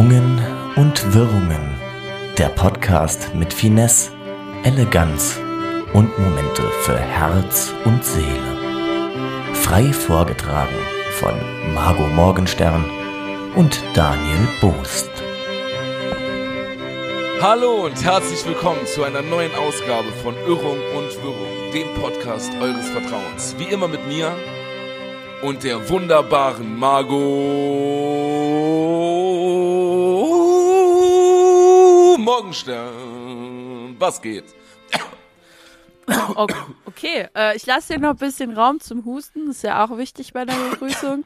Schwungen und Wirrungen. Der Podcast mit Finesse, Eleganz und Momente für Herz und Seele. Frei vorgetragen von Margot Morgenstern und Daniel Boost. Hallo und herzlich willkommen zu einer neuen Ausgabe von Irrung und Wirrung, dem Podcast eures Vertrauens. Wie immer mit mir und der wunderbaren Margot Morgenstern. Was geht? Okay, äh, ich lasse dir noch ein bisschen Raum zum Husten, das ist ja auch wichtig bei der Begrüßung.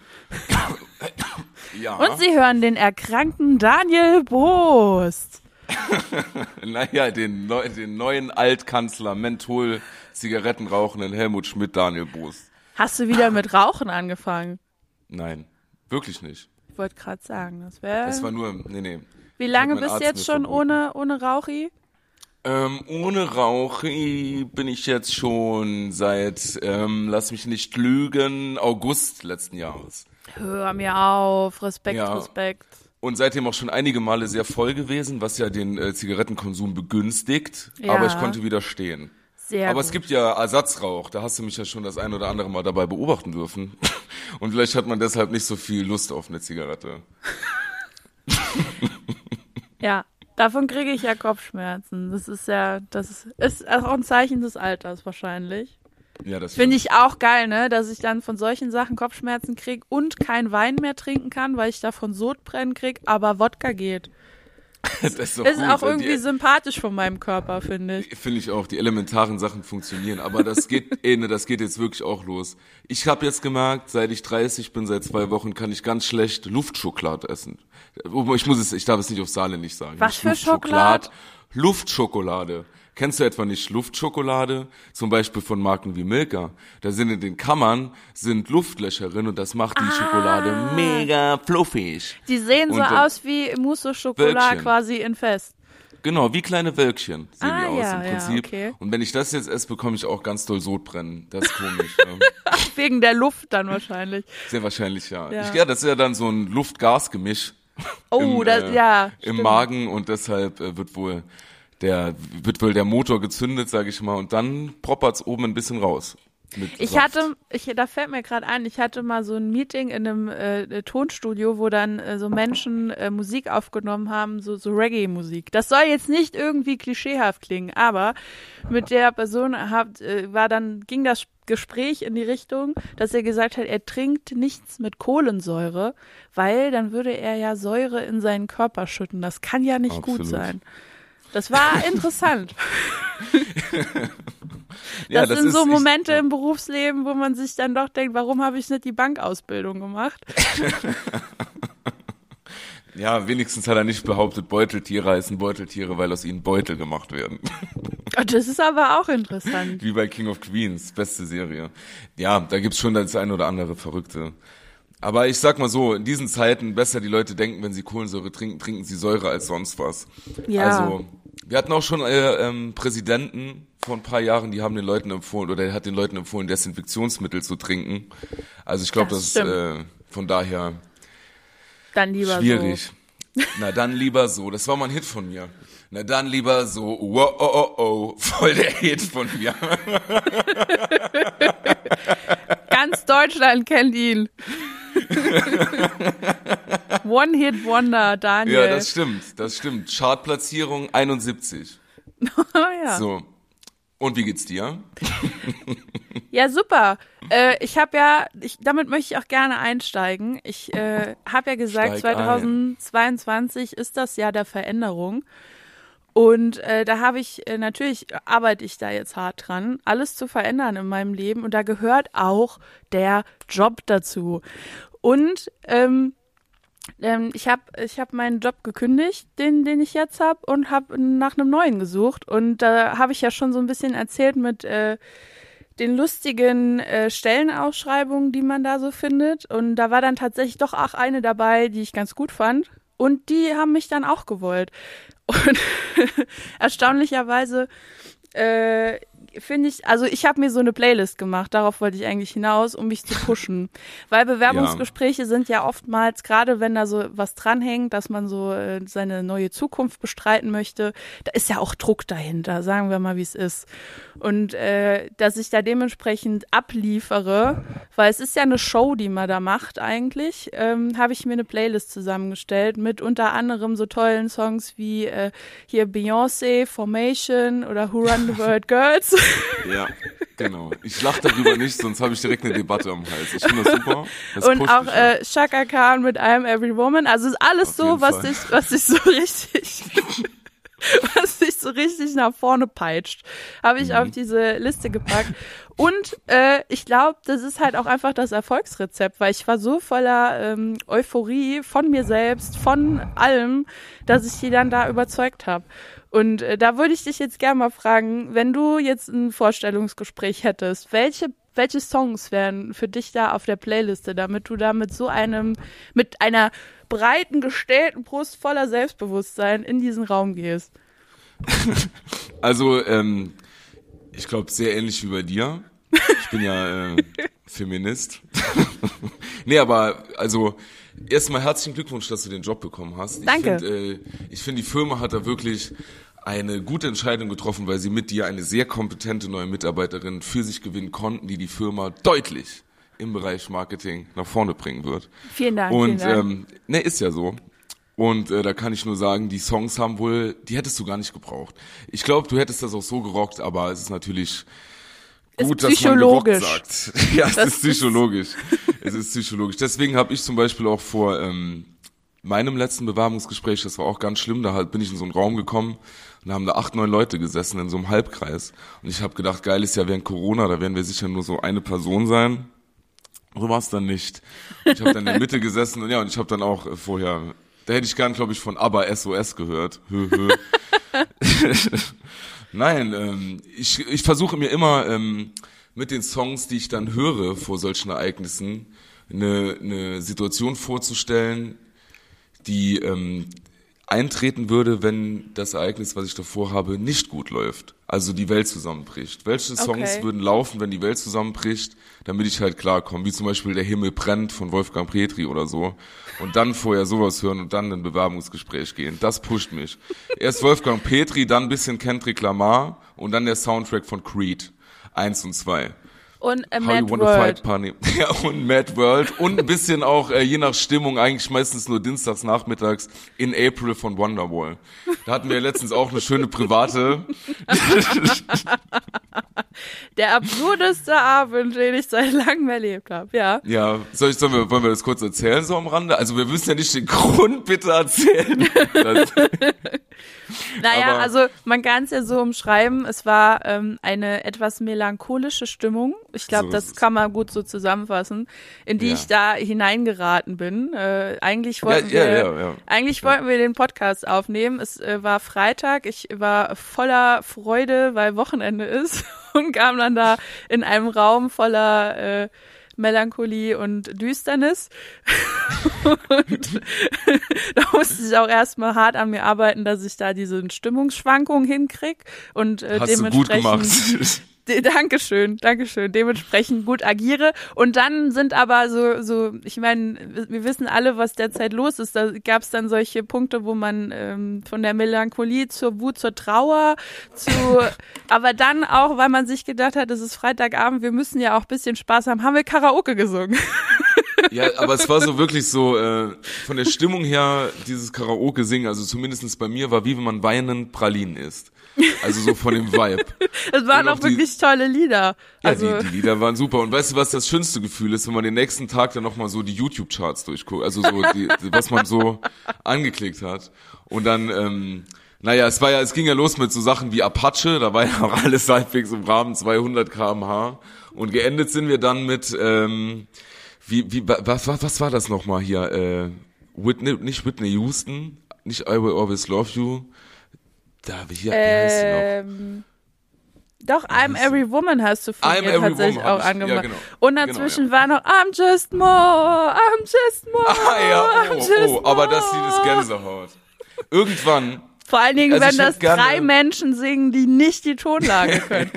Ja. Und Sie hören den erkrankten Daniel Boost. naja, den, neu, den neuen Altkanzler, Menthol, Zigaretten rauchenden Helmut Schmidt, Daniel Boos. Hast du wieder mit Rauchen angefangen? Nein, wirklich nicht. Ich wollte gerade sagen, das wäre. Das war nur, nee, nee. Wie lange bist du jetzt schon verboten. ohne, ohne Rauchi? Ähm, ohne Rauch bin ich jetzt schon seit, ähm, lass mich nicht lügen, August letzten Jahres. Hör mir auf, Respekt, Ja. Respekt. Und seitdem auch schon einige Male sehr voll gewesen, was ja den äh, Zigarettenkonsum begünstigt. Ja. Aber ich konnte widerstehen. Sehr Aber gut. es gibt ja Ersatzrauch, da hast du mich ja schon das ein oder andere Mal dabei beobachten dürfen. Und vielleicht hat man deshalb nicht so viel Lust auf eine Zigarette. Ja, davon kriege ich ja Kopfschmerzen. Das ist ja, das ist, ist auch ein Zeichen des Alters wahrscheinlich. Ja, das Finde ich auch geil, ne, dass ich dann von solchen Sachen Kopfschmerzen krieg und kein Wein mehr trinken kann, weil ich davon Sodbrennen krieg, aber Wodka geht. Das ist, Ist auch Die- irgendwie sympathisch von meinem Körper, finde ich. Finde ich auch, die elementaren Sachen funktionieren. Aber das geht, ey, ne, das geht jetzt wirklich auch los. Ich habe jetzt gemerkt, seit ich 30 bin, seit zwei Wochen, kann ich ganz schlecht Luftschokolade essen. Ich muss es, ich darf es nicht auf Saarländisch sagen. Was Nicht für Luftschokolade, Luftschokolade. Kennst du etwa nicht Luftschokolade? Zum Beispiel von Marken wie Milka. Da sind in den Kammern sind Luftlöcher drin und das macht die Schokolade mega fluffig. Die sehen so Und dann- aus wie Mousse Schokolade Wölkchen. quasi in Fest. Genau, wie kleine Wölkchen sehen Ah, die aus ja, im ja, Prinzip. okay. Und wenn ich das jetzt esse, bekomme ich auch ganz doll Sodbrennen. Das ist komisch. ne? Wegen der Luft dann wahrscheinlich. Sehr wahrscheinlich, ja. Ja. Ich, ja, das ist ja dann so ein Luft-Gas-Gemisch. Oh, im, das, äh, ja. Im stimmt. Magen und deshalb äh, wird wohl der, wird wohl der Motor gezündet, sage ich mal, und dann proppert's oben ein bisschen raus. Ich Saft. hatte, ich, da fällt mir gerade ein, ich hatte mal so ein Meeting in einem äh, Tonstudio, wo dann äh, so Menschen äh, Musik aufgenommen haben, so, so Reggae-Musik. Das soll jetzt nicht irgendwie klischeehaft klingen, aber mit der Person hat, äh, war dann, ging das Gespräch in die Richtung, dass er gesagt hat, er trinkt nichts mit Kohlensäure, weil dann würde er ja Säure in seinen Körper schütten. Das kann ja nicht gut Absolut. sein. Das war interessant. ja, das, sind so Momente Ich, im Berufsleben, wo man sich dann doch denkt, warum habe ich nicht die Bankausbildung gemacht? ja, wenigstens hat er nicht behauptet, Beuteltiere heißen Beuteltiere, weil aus ihnen Beutel gemacht werden. Und das ist aber auch interessant. Wie bei King of Queens, beste Serie. Ja, da gibt's schon das ein oder andere Verrückte. Aber ich sag mal so, in diesen Zeiten besser die Leute denken, wenn sie Kohlensäure trinken, trinken sie Säure als sonst was. Ja. Also, wir hatten auch schon äh, ähm, Präsidenten vor ein paar Jahren, die haben den Leuten empfohlen, oder er hat den Leuten empfohlen, Desinfektionsmittel zu trinken. Also ich glaube, Das das, ist äh, von daher Dann lieber schwierig. Na dann lieber so. Das war mal ein Hit von mir. Na dann lieber so. Wow, oh, oh, oh. Voll der Hit von mir. so. Ganz Deutschland kennt ihn. One Hit Wonder, Daniel. Ja, das stimmt, das stimmt. Chartplatzierung 71. Oh, ja. So. Und wie geht's dir? ja, super. Äh, ich habe ja, ich, damit möchte ich auch gerne einsteigen. Ich äh, habe ja gesagt, Steig ein. 2022 ist das Jahr der Veränderung. Und äh, da habe ich, äh, natürlich arbeite ich da jetzt hart dran, alles zu verändern in meinem Leben. Und da gehört auch der Job dazu. Und ähm, ähm, ich habe ich hab meinen Job gekündigt, den, den ich jetzt habe, und habe nach einem neuen gesucht. Und da habe ich ja schon so ein bisschen erzählt mit äh, den lustigen äh, Stellenausschreibungen, die man da so findet. Und da war dann tatsächlich doch auch eine dabei, die ich ganz gut fand. Und die haben mich dann auch gewollt. Und erstaunlicherweise äh, finde ich, also ich habe mir so eine Playlist gemacht, darauf wollte ich eigentlich hinaus, um mich zu pushen. Weil Bewerbungsgespräche ja. sind ja oftmals, gerade wenn da so was dranhängt, dass man so äh, seine neue Zukunft bestreiten möchte, da ist ja auch Druck dahinter, sagen wir mal, wie es ist. Und äh, dass ich da dementsprechend abliefere, weil es ist ja eine Show, die man da macht eigentlich, ähm, habe ich mir eine Playlist zusammengestellt mit unter anderem so tollen Songs wie äh, hier Beyoncé, Formation oder Who Run the World Girls. Ja, genau. Ich lache darüber nicht, sonst habe ich direkt eine Debatte am Hals. Ich finde das super. Das und auch äh, Shaka Khan mit I'm Every Woman. Also ist alles Auf so, was dich, was dich so richtig was sich so richtig nach vorne peitscht, habe ich mhm. auf diese Liste gepackt. Und äh, ich glaube, das ist halt auch einfach das Erfolgsrezept, weil ich war so voller ähm, Euphorie von mir selbst, von allem, dass ich die dann da überzeugt habe. Und äh, da würde ich dich jetzt gerne mal fragen, wenn du jetzt ein Vorstellungsgespräch hättest, welche welche Songs wären für dich da auf der Playliste, damit du da mit so einem, mit einer breiten, gestellten Brust voller Selbstbewusstsein in diesen Raum gehst? Also, ähm, ich glaube, sehr ähnlich wie bei dir. Ich bin ja äh, Feminist. nee, aber also erstmal herzlichen Glückwunsch, dass du den Job bekommen hast. Ich Danke. Find, äh, ich finde, die Firma hat da wirklich eine gute Entscheidung getroffen, weil sie mit dir eine sehr kompetente neue Mitarbeiterin für sich gewinnen konnten, die die Firma deutlich im Bereich Marketing nach vorne bringen wird. Vielen Dank. Und vielen Dank. Ähm, ne, ist ja so. Und äh, da kann ich nur sagen, die Songs haben wohl, die hättest du gar nicht gebraucht. Ich glaube, du hättest das auch so gerockt, aber es ist natürlich gut, ist dass man gerockt sagt. ja, es das ist psychologisch. es ist psychologisch. Deswegen habe ich zum Beispiel auch vor ähm, meinem letzten Bewerbungsgespräch, das war auch ganz schlimm, da halt bin ich in so einen Raum gekommen und da haben da acht, neun Leute gesessen in so einem Halbkreis. Und ich habe gedacht, geil ist ja während Corona, da werden wir sicher nur so eine Person sein. So war es dann nicht. Ich habe dann in der Mitte gesessen und ja, und ich habe dann auch äh, vorher, da hätte ich gern, glaube ich, von ABBA SOS gehört. Hö. Nein, ähm, ich, ich versuche mir immer ähm, mit den Songs, die ich dann höre vor solchen Ereignissen, eine, eine Situation vorzustellen, die ähm, eintreten würde, wenn das Ereignis, was ich davor habe, nicht gut läuft. Also die Welt zusammenbricht. Welche Songs Okay. würden laufen, wenn die Welt zusammenbricht, damit ich halt klarkomme, wie zum Beispiel Der Himmel brennt von Wolfgang Petri oder so. Und dann vorher sowas hören und dann in ein Bewerbungsgespräch gehen. Das pusht mich. Erst Wolfgang Petri, dann ein bisschen Kendrick Lamar und dann der Soundtrack von Creed. Eins und zwei. Und How Mad World. Fight. Ja, und Mad World. Und ein bisschen auch, äh, je nach Stimmung, eigentlich meistens nur dienstags nachmittags, in April von Wonderwall. Da hatten wir letztens auch eine schöne private. Der absurdeste Abend, den ich seit langem erlebt habe, ja. Ja, soll ich, sollen wir, wollen wir das kurz erzählen, so am Rande? Also wir müssen ja nicht den Grund bitte erzählen. Naja, Aber- also man kann es ja so umschreiben, es war ähm, eine etwas melancholische Stimmung. Ich glaube, So das kann man gut so zusammenfassen, in die Ja. ich da hineingeraten bin. Äh, eigentlich wollten ja, wir, ja, ja. eigentlich wollten wir den Podcast aufnehmen. Es äh, war Freitag, ich war voller Freude, weil Wochenende ist und kam dann da in einem Raum voller äh, Melancholie und Düsternis. und da musste ich auch erstmal hart an mir arbeiten, dass ich da diese Stimmungsschwankungen hinkrieg und äh, hast du gut dementsprechend gemacht. Dankeschön, Dankeschön. Dementsprechend gut agiere. Und dann sind aber so, so, ich meine, wir wissen alle, was derzeit los ist. Da gab es dann solche Punkte, wo man ähm, von der Melancholie zur Wut, zur Trauer, zu, aber dann auch, weil man sich gedacht hat, es ist Freitagabend, wir müssen ja auch ein bisschen Spaß haben, haben wir Karaoke gesungen. Ja, aber es war so wirklich so, äh, von der Stimmung her, dieses Karaoke singen, also zumindestens bei mir, war wie wenn man weinend Pralinen isst. Also so von dem Vibe. Es waren auch auch die- wirklich tolle Lieder. Ja, Also, die, die Lieder waren super. Und weißt du, was das schönste Gefühl ist, wenn man den nächsten Tag dann nochmal so die YouTube-Charts durchguckt, also so, die, was man so angeklickt hat. Und dann, ähm, naja, es war ja, es ging ja los mit so Sachen wie Apache, da war ja auch alles halbwegs im Rahmen 200 kmh. Und geendet sind wir dann mit, ähm, wie, wie, was, was, was war das nochmal hier? Äh, Whitney, nicht Whitney Houston, nicht I Will Always Love You. Da, wie, wie heißt sie noch? ähm, doch, I'm Every Woman hast du von I'm Every tatsächlich Woman auch ich- ja, angemacht. genau. Und Genau, dazwischen war noch I'm just more, I'm just more, Ah ja, I'm oh, just oh, aber das Lied ist more. Gänsehaut. Irgendwann, Vor allen Dingen, Also wenn das drei Menschen singen, die nicht die Tonlage können.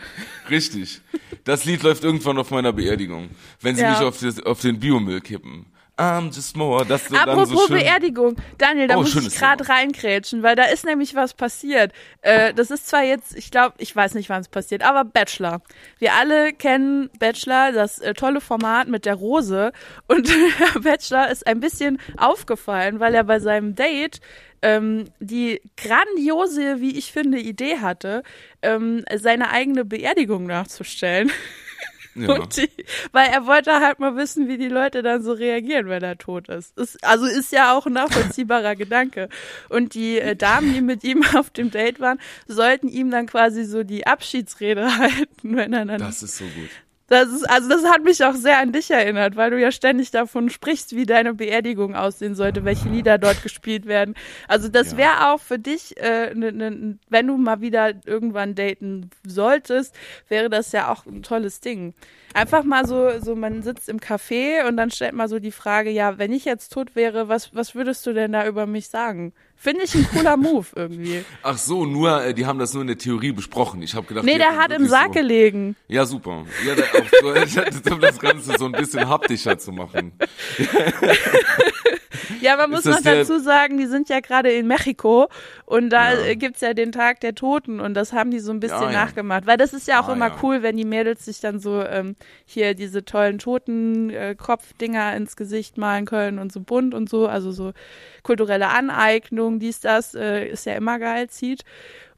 Richtig. Das Lied läuft irgendwann auf meiner Beerdigung. Wenn sie Ja. mich auf, das, auf den Biomüll kippen. I'm just more. Das so dann Apropos so schön. Beerdigung, Daniel, da Oh, muss ich gerade reinkrätschen, weil da ist nämlich was passiert. Äh, das ist zwar jetzt, ich glaube, ich weiß nicht, wann es passiert, aber Bachelor. Wir alle kennen Bachelor, das äh, tolle Format mit der Rose. Und Bachelor ist ein bisschen aufgefallen, weil er bei seinem Date ähm, die grandiose, wie ich finde, Idee hatte, ähm, seine eigene Beerdigung nachzustellen. Ja. Und die, weil er wollte halt mal wissen, wie die Leute dann so reagieren, wenn er tot ist. ist also ist ja auch ein nachvollziehbarer Gedanke. Und die äh, Damen, die mit ihm auf dem Date waren, sollten ihm dann quasi so die Abschiedsrede halten, wenn er dann. Das ist so gut. Das ist, also das hat mich auch sehr an dich erinnert, weil du ja ständig davon sprichst, wie deine Beerdigung aussehen sollte, welche Lieder dort gespielt werden. Also das Ja. wäre auch für dich, äh, ne, ne, wenn du mal wieder irgendwann daten solltest, wäre das ja auch ein tolles Ding. Einfach mal so, so man sitzt im Café und dann stellt man so die Frage, ja, wenn ich jetzt tot wäre, was, was würdest du denn da über mich sagen? Finde ich ein cooler Move irgendwie. Ach so, nur, äh, die haben das nur in der Theorie besprochen. Ich habe gedacht, Nee, der hat im Sarg so, gelegen. Ja, super. Ja, der auch so, um das Ganze so ein bisschen haptischer zu machen. Ja, man muss noch dazu sagen, die sind ja gerade in Mexiko und da Ja. äh, gibt's ja den Tag der Toten und das haben die so ein bisschen Ja, ja. nachgemacht. Weil das ist ja auch Ah, immer cool, wenn die Mädels sich dann so ähm, hier diese tollen Toten-Kopfdinger äh, ins Gesicht malen können und so bunt und so, also so kulturelle Aneignung, dies, das, äh, ist ja immer geil, zieht.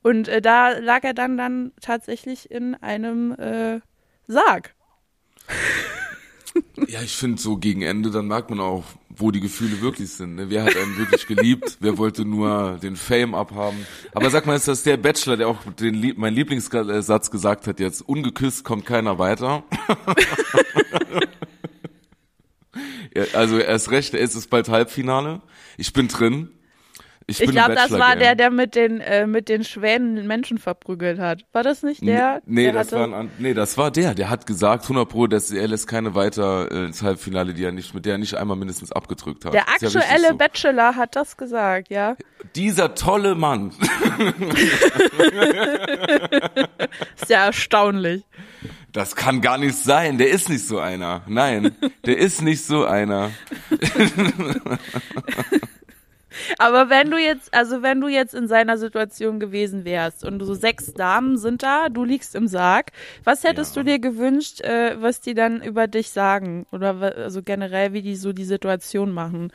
Und äh, da lag er dann dann tatsächlich in einem äh, Sarg. Ja, ich finde so gegen Ende, dann merkt man auch, wo die Gefühle wirklich sind. Ne? Wer hat einen wirklich geliebt? Wer wollte nur den Fame abhaben? Aber sag mal, ist das der Bachelor, der auch den mein Lieblingssatz gesagt hat jetzt, ungeküsst kommt keiner weiter? ja, also erst recht, es ist bald Halbfinale. Ich bin drin. Ich, Ich glaube, das war der, der mit den, äh, mit den Schwänen Menschen verprügelt hat. War das nicht der? nee, der das hatte- war ein, nee, das war der. Der hat gesagt, 100 pro, dass er lässt keine weiter äh, ins Halbfinale, die er nicht, mit der er nicht einmal mindestens abgedrückt hat. Der Ist ja aktuelle so. Bachelor hat das gesagt, ja. Dieser tolle Mann. Ist ja erstaunlich. Das kann gar nicht sein. Der ist nicht so einer. Nein, der ist nicht so einer. Aber wenn du jetzt, also wenn du jetzt in seiner Situation gewesen wärst und so sechs Damen sind da, du liegst im Sarg, was hättest Ja. du dir gewünscht, äh, was die dann über dich sagen? Oder also generell, wie die so die Situation machen?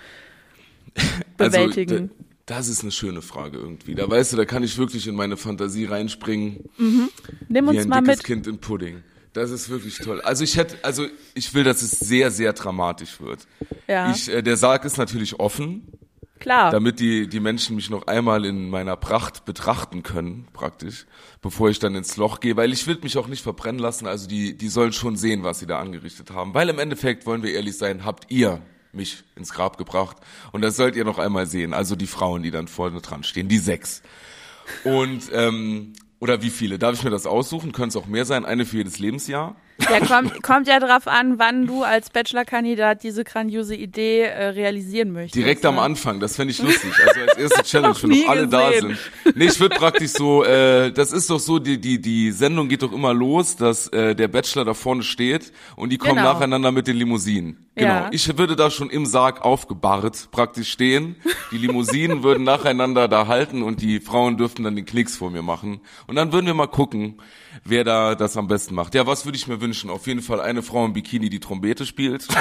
Bewältigen. Also, das ist eine schöne Frage irgendwie. Da weißt du, da kann ich wirklich in meine Fantasie reinspringen. Nimm Wie uns ein mal dickes mit. Kind in Pudding. Das ist wirklich toll. Also ich hätte, also ich will, dass es sehr, sehr dramatisch wird. Ja, Ich, äh, der Sarg ist natürlich offen, klar. damit die, die Menschen mich noch einmal in meiner Pracht betrachten können, praktisch, bevor ich dann ins Loch gehe, weil ich will mich auch nicht verbrennen lassen, also die, die sollen schon sehen, was sie da angerichtet haben, weil im Endeffekt, wollen wir ehrlich sein, habt ihr mich ins Grab gebracht und das sollt ihr noch einmal sehen, also die Frauen, die dann vorne dran stehen, die sechs. Und, ähm, oder wie viele? Darf ich mir das aussuchen? Können es auch mehr sein? Eine für jedes Lebensjahr? Ja, kommt, kommt ja drauf an, wann du als Bachelor-Kandidat diese grandiose Idee äh, realisieren möchtest. Direkt am ne? Anfang, das fände ich lustig. Also als erste Challenge, wenn noch alle da gesehen. sind. Nee, ich würde praktisch so, äh, das ist doch so, die, die, die Sendung geht doch immer los, dass äh, der Bachelor da vorne steht und die kommen Genau. nacheinander mit den Limousinen. Genau. Ja. Ich würde da schon im Sarg aufgebahrt praktisch stehen. Die Limousinen würden nacheinander da halten und die Frauen dürften dann den Knicks vor mir machen. Und dann würden wir mal gucken, wer da das am besten macht. Ja, was würde ich mir wünschen? Auf jeden Fall eine Frau im Bikini, die Trompete spielt.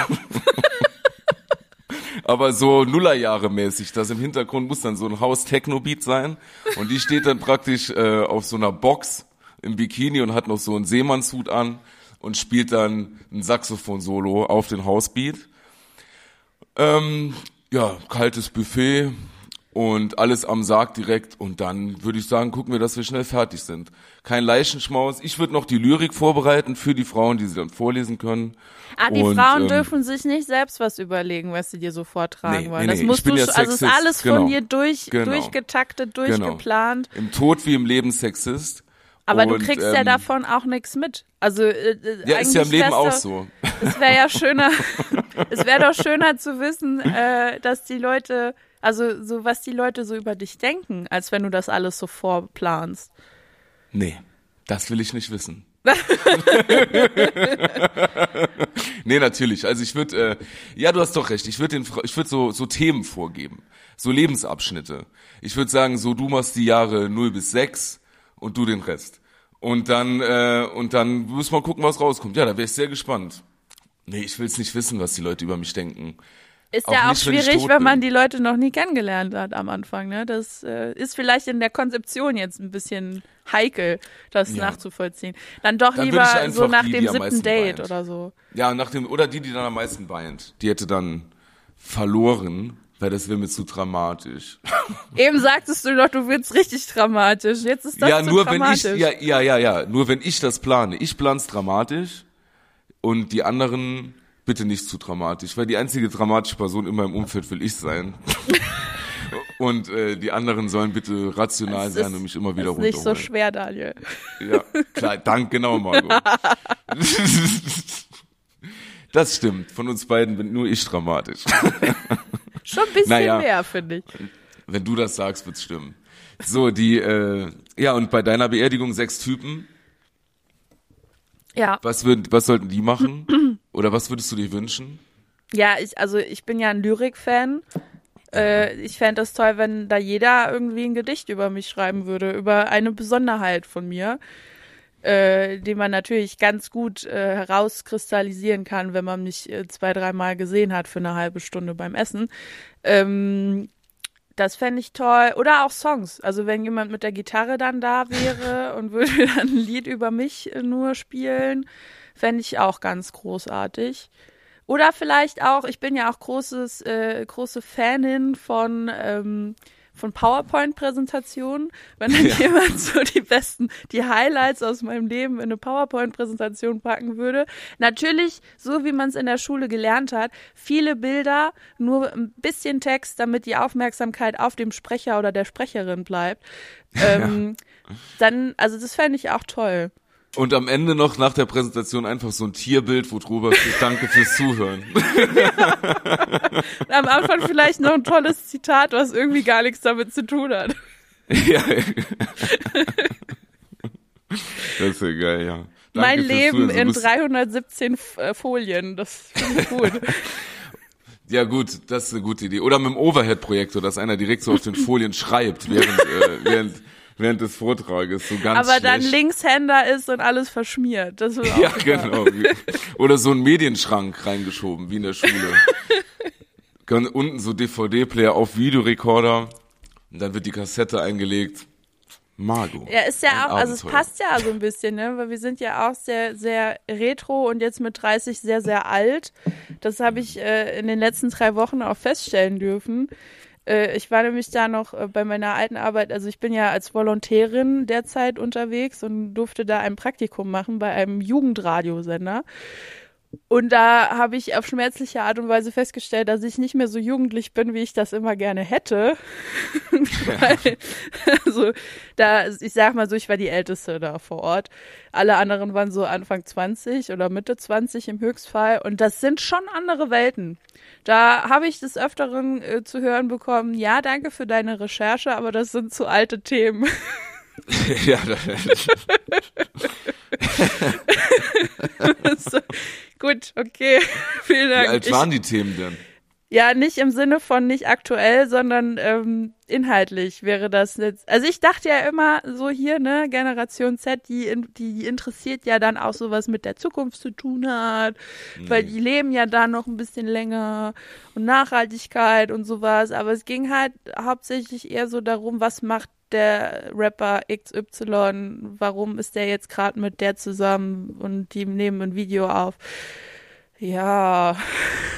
aber so Nullerjahre mäßig. Das im Hintergrund muss dann so ein Haus Techno-Beat sein und die steht dann praktisch äh, auf so einer Box im Bikini und hat noch so einen Seemannshut an und spielt dann ein Saxophon-Solo auf den Hausbeat. Ähm, ja, kaltes Buffet und alles am Sarg direkt und dann würde ich sagen, gucken wir, dass wir schnell fertig sind. Kein Leichenschmaus. Ich würde noch die Lyrik vorbereiten für die Frauen, die sie dann vorlesen können. Ah, die Und, Frauen ähm, dürfen sich nicht selbst was überlegen, was sie dir so vortragen Nee, wollen. nee, das nee, musst du, ja also ist alles genau. von dir durch, Genau. durchgetaktet, Genau. durchgeplant. Im Tod wie im Leben Sexist. Aber du Und, kriegst ja ähm, davon auch nichts mit. Also äh, äh, Ja, ist ja im Leben auch doch, so. Es wäre ja schöner, es wäre doch schöner zu wissen, äh, dass die Leute, also so was die Leute so über dich denken, als wenn du das alles so vorplanst. Nee, das will ich nicht wissen. nee, natürlich. Also ich würde, äh, ja, du hast doch recht. Ich würde ich würde so so Themen vorgeben, so Lebensabschnitte. Ich würde sagen, so du machst die Jahre 0 bis 6 und du den Rest. Und dann äh, und dann müssen wir gucken, was rauskommt. Ja, da wäre ich sehr gespannt. Nee, ich will's nicht wissen, was die Leute über mich denken. Ist ja auch schwierig, wenn, man die Leute noch nie kennengelernt hat am Anfang. Ne? Das äh, ist vielleicht in der Konzeption jetzt ein bisschen heikel, das ja. nachzuvollziehen. Dann doch dann lieber so nach die, dem siebten Date weint. oder so. Ja, nach dem, oder die, die dann am meisten weint. Die hätte dann verloren, weil das wäre mir zu dramatisch. Eben sagtest du doch, du willst richtig dramatisch. Jetzt ist das ja, zu nur dramatisch. Wenn ich, ja, ja, ja, ja. Nur wenn ich das plane. Ich plan's dramatisch und die anderen bitte nicht zu dramatisch, weil die einzige dramatische Person in meinem Umfeld will ich sein. und äh, die anderen sollen bitte rational das sein ist, und mich immer wieder runterholen. Ist nicht so schwer, Daniel. Ja, klar, dank, genau, Margot. das stimmt. Von uns beiden bin nur ich dramatisch. Schon ein bisschen naja, mehr, finde ich. Wenn du das sagst, wird's stimmen. So, die, äh, ja, und bei deiner Beerdigung sechs Typen. Ja. Was würden, was sollten die machen? Oder was würdest du dir wünschen? Ja, ich, also ich bin ja ein Lyrik-Fan. Äh, ich fände es toll, wenn da jeder irgendwie ein Gedicht über mich schreiben würde, über eine Besonderheit von mir, äh, die man natürlich ganz gut äh, herauskristallisieren kann, wenn man mich äh, zwei, dreimal gesehen hat für eine halbe Stunde beim Essen. Ähm, das fände ich toll. Oder auch Songs. Also wenn jemand mit der Gitarre dann da wäre und würde dann ein Lied über mich äh, nur spielen, fände ich auch ganz großartig. Oder vielleicht auch, ich bin ja auch großes, äh, große Fanin von ähm, von PowerPoint-Präsentationen, wenn dann ja. jemand so die besten, die Highlights aus meinem Leben in eine PowerPoint-Präsentation packen würde. Natürlich, so wie man es in der Schule gelernt hat, viele Bilder, nur ein bisschen Text, damit die Aufmerksamkeit auf dem Sprecher oder der Sprecherin bleibt. Ähm, ja. Dann, also das fände ich auch toll. Und am Ende noch nach der Präsentation einfach so ein Tierbild, wo drüber steht, danke fürs Zuhören. Ja. Am Anfang vielleicht noch ein tolles Zitat, was irgendwie gar nichts damit zu tun hat. Ja. Das ist ja geil, ja. Danke mein Leben in 317 äh, Folien, das finde ich gut. Ja gut, das ist eine gute Idee. Oder mit dem Overhead-Projektor, dass einer direkt so auf den Folien schreibt, während, äh, während während des Vortrages. So ganz Aber schlecht. dann Linkshänder ist und alles verschmiert. Das ist ja, genau. Oder so ein Medienschrank reingeschoben, wie in der Schule. unten so DVD-Player auf Videorekorder. Und dann wird die Kassette eingelegt. Margot. Ja, ist ja auch, also es passt ja so ein bisschen, ne? Weil wir sind ja auch sehr, sehr retro und jetzt mit 30 sehr, sehr alt. Das habe ich äh, in den letzten drei Wochen auch feststellen dürfen. Äh, ich war nämlich da noch äh, bei meiner alten Arbeit, also ich bin ja als Volontärin derzeit unterwegs und durfte da ein Praktikum machen bei einem Jugendradiosender. Und da habe ich auf schmerzliche Art und Weise festgestellt, dass ich nicht mehr so jugendlich bin, wie ich das immer gerne hätte. Weil, also, da, ich sag mal so, ich war die Älteste da vor Ort. Alle anderen waren so Anfang 20 oder Mitte 20 im Höchstfall. Und das sind schon andere Welten. Da habe ich des Öfteren äh, zu hören bekommen, ja, danke für deine Recherche, aber das sind zu alte Themen. ja, so, gut, okay. Vielen Dank. Wie alt waren die Themen denn? Ja, nicht im Sinne von nicht aktuell, sondern ähm, inhaltlich wäre das jetzt. Also ich dachte ja immer so hier, ne, Generation Z, die, die interessiert ja dann auch sowas mit der Zukunft zu tun hat, mhm. weil die leben ja da noch ein bisschen länger und Nachhaltigkeit und sowas. Aber es ging halt hauptsächlich eher so darum, was macht der Rapper XY, warum ist der jetzt gerade mit der zusammen und die nehmen ein Video auf. Ja.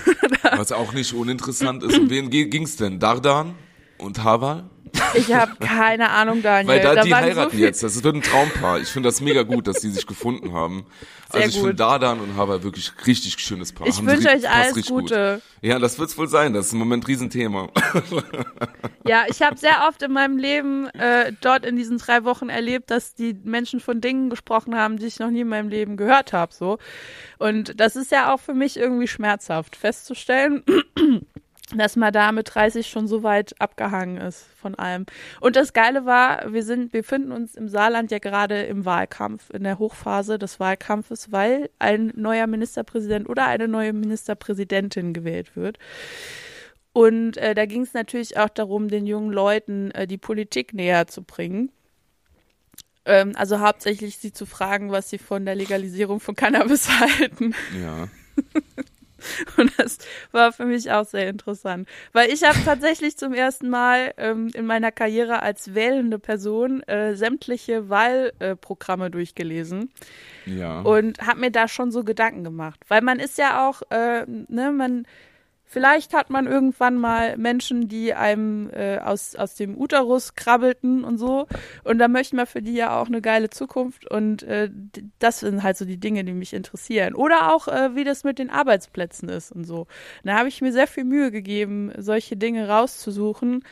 Was auch nicht uninteressant ist. Um wen ging's denn? Dardan und Haval? Ich habe keine Ahnung, Daniel. Weil da, da die heiraten so jetzt. Das wird ein Traumpaar. Ich finde das mega gut, dass die sich gefunden haben. Sehr also ich finde Dardan und Haber wirklich richtig schönes Paar. Ich wünsche euch alles Gute. Gut. Ja, das wird's wohl sein. Das ist im Moment ein Riesenthema. Ja, ich habe sehr oft in meinem Leben äh, dort in diesen drei Wochen erlebt, dass die Menschen von Dingen gesprochen haben, die ich noch nie in meinem Leben gehört habe. So. Und das ist ja auch für mich irgendwie schmerzhaft festzustellen dass man da mit 30 schon so weit abgehangen ist von allem. Und das Geile war, wir sind, wir finden uns im Saarland ja gerade im Wahlkampf, in der Hochphase des Wahlkampfes, weil ein neuer Ministerpräsident oder eine neue Ministerpräsidentin gewählt wird. Und äh, da ging es natürlich auch darum, den jungen Leuten äh, die Politik näher zu bringen. Ähm, also hauptsächlich sie zu fragen, was sie von der Legalisierung von Cannabis halten. Ja. Und das war für mich auch sehr interessant. Weil ich habe tatsächlich zum ersten Mal ähm, in meiner Karriere als wählende Person äh, sämtliche Wahlprogramme äh, durchgelesen. Ja. Und habe mir da schon so Gedanken gemacht. Weil man ist ja auch, äh, ne, man Vielleicht hat man irgendwann mal Menschen, die einem äh, aus, aus dem Uterus krabbelten und so. Und da möchten wir für die ja auch eine geile Zukunft. Und äh, das sind halt so die Dinge, die mich interessieren. Oder auch, äh, wie das mit den Arbeitsplätzen ist und so. Da habe ich mir sehr viel Mühe gegeben, solche Dinge rauszusuchen.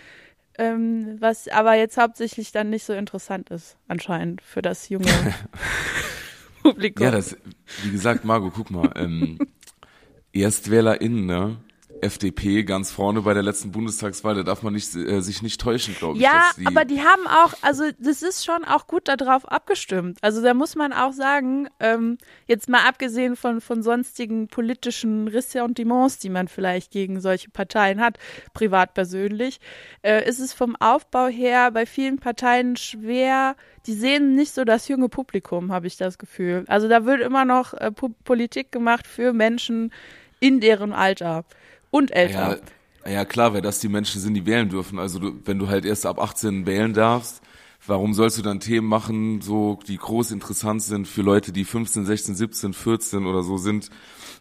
Ähm, was aber jetzt hauptsächlich dann nicht so interessant ist, anscheinend, für das junge Publikum. Ja, das, wie gesagt, Margot, guck mal, ähm, ErstwählerInnen, ne? FDP ganz vorne bei der letzten Bundestagswahl, da darf man nicht, äh, sich nicht täuschen, glaube ich. Ja, die aber die haben auch, also das ist schon auch gut darauf abgestimmt. Also da muss man auch sagen, ähm, jetzt mal abgesehen von, von sonstigen politischen Ressentiments, die man vielleicht gegen solche Parteien hat, privat persönlich, äh, ist es vom Aufbau her bei vielen Parteien schwer, die sehen nicht so das junge Publikum, habe ich das Gefühl. Also da wird immer noch äh, Politik gemacht für Menschen in deren Alter und älter. Ja, ja klar, weil das die Menschen sind, die wählen dürfen. Also du, wenn du halt erst ab 18 wählen darfst, warum sollst du dann Themen machen, so die groß interessant sind für Leute, die 15, 16, 17, 14 oder so sind?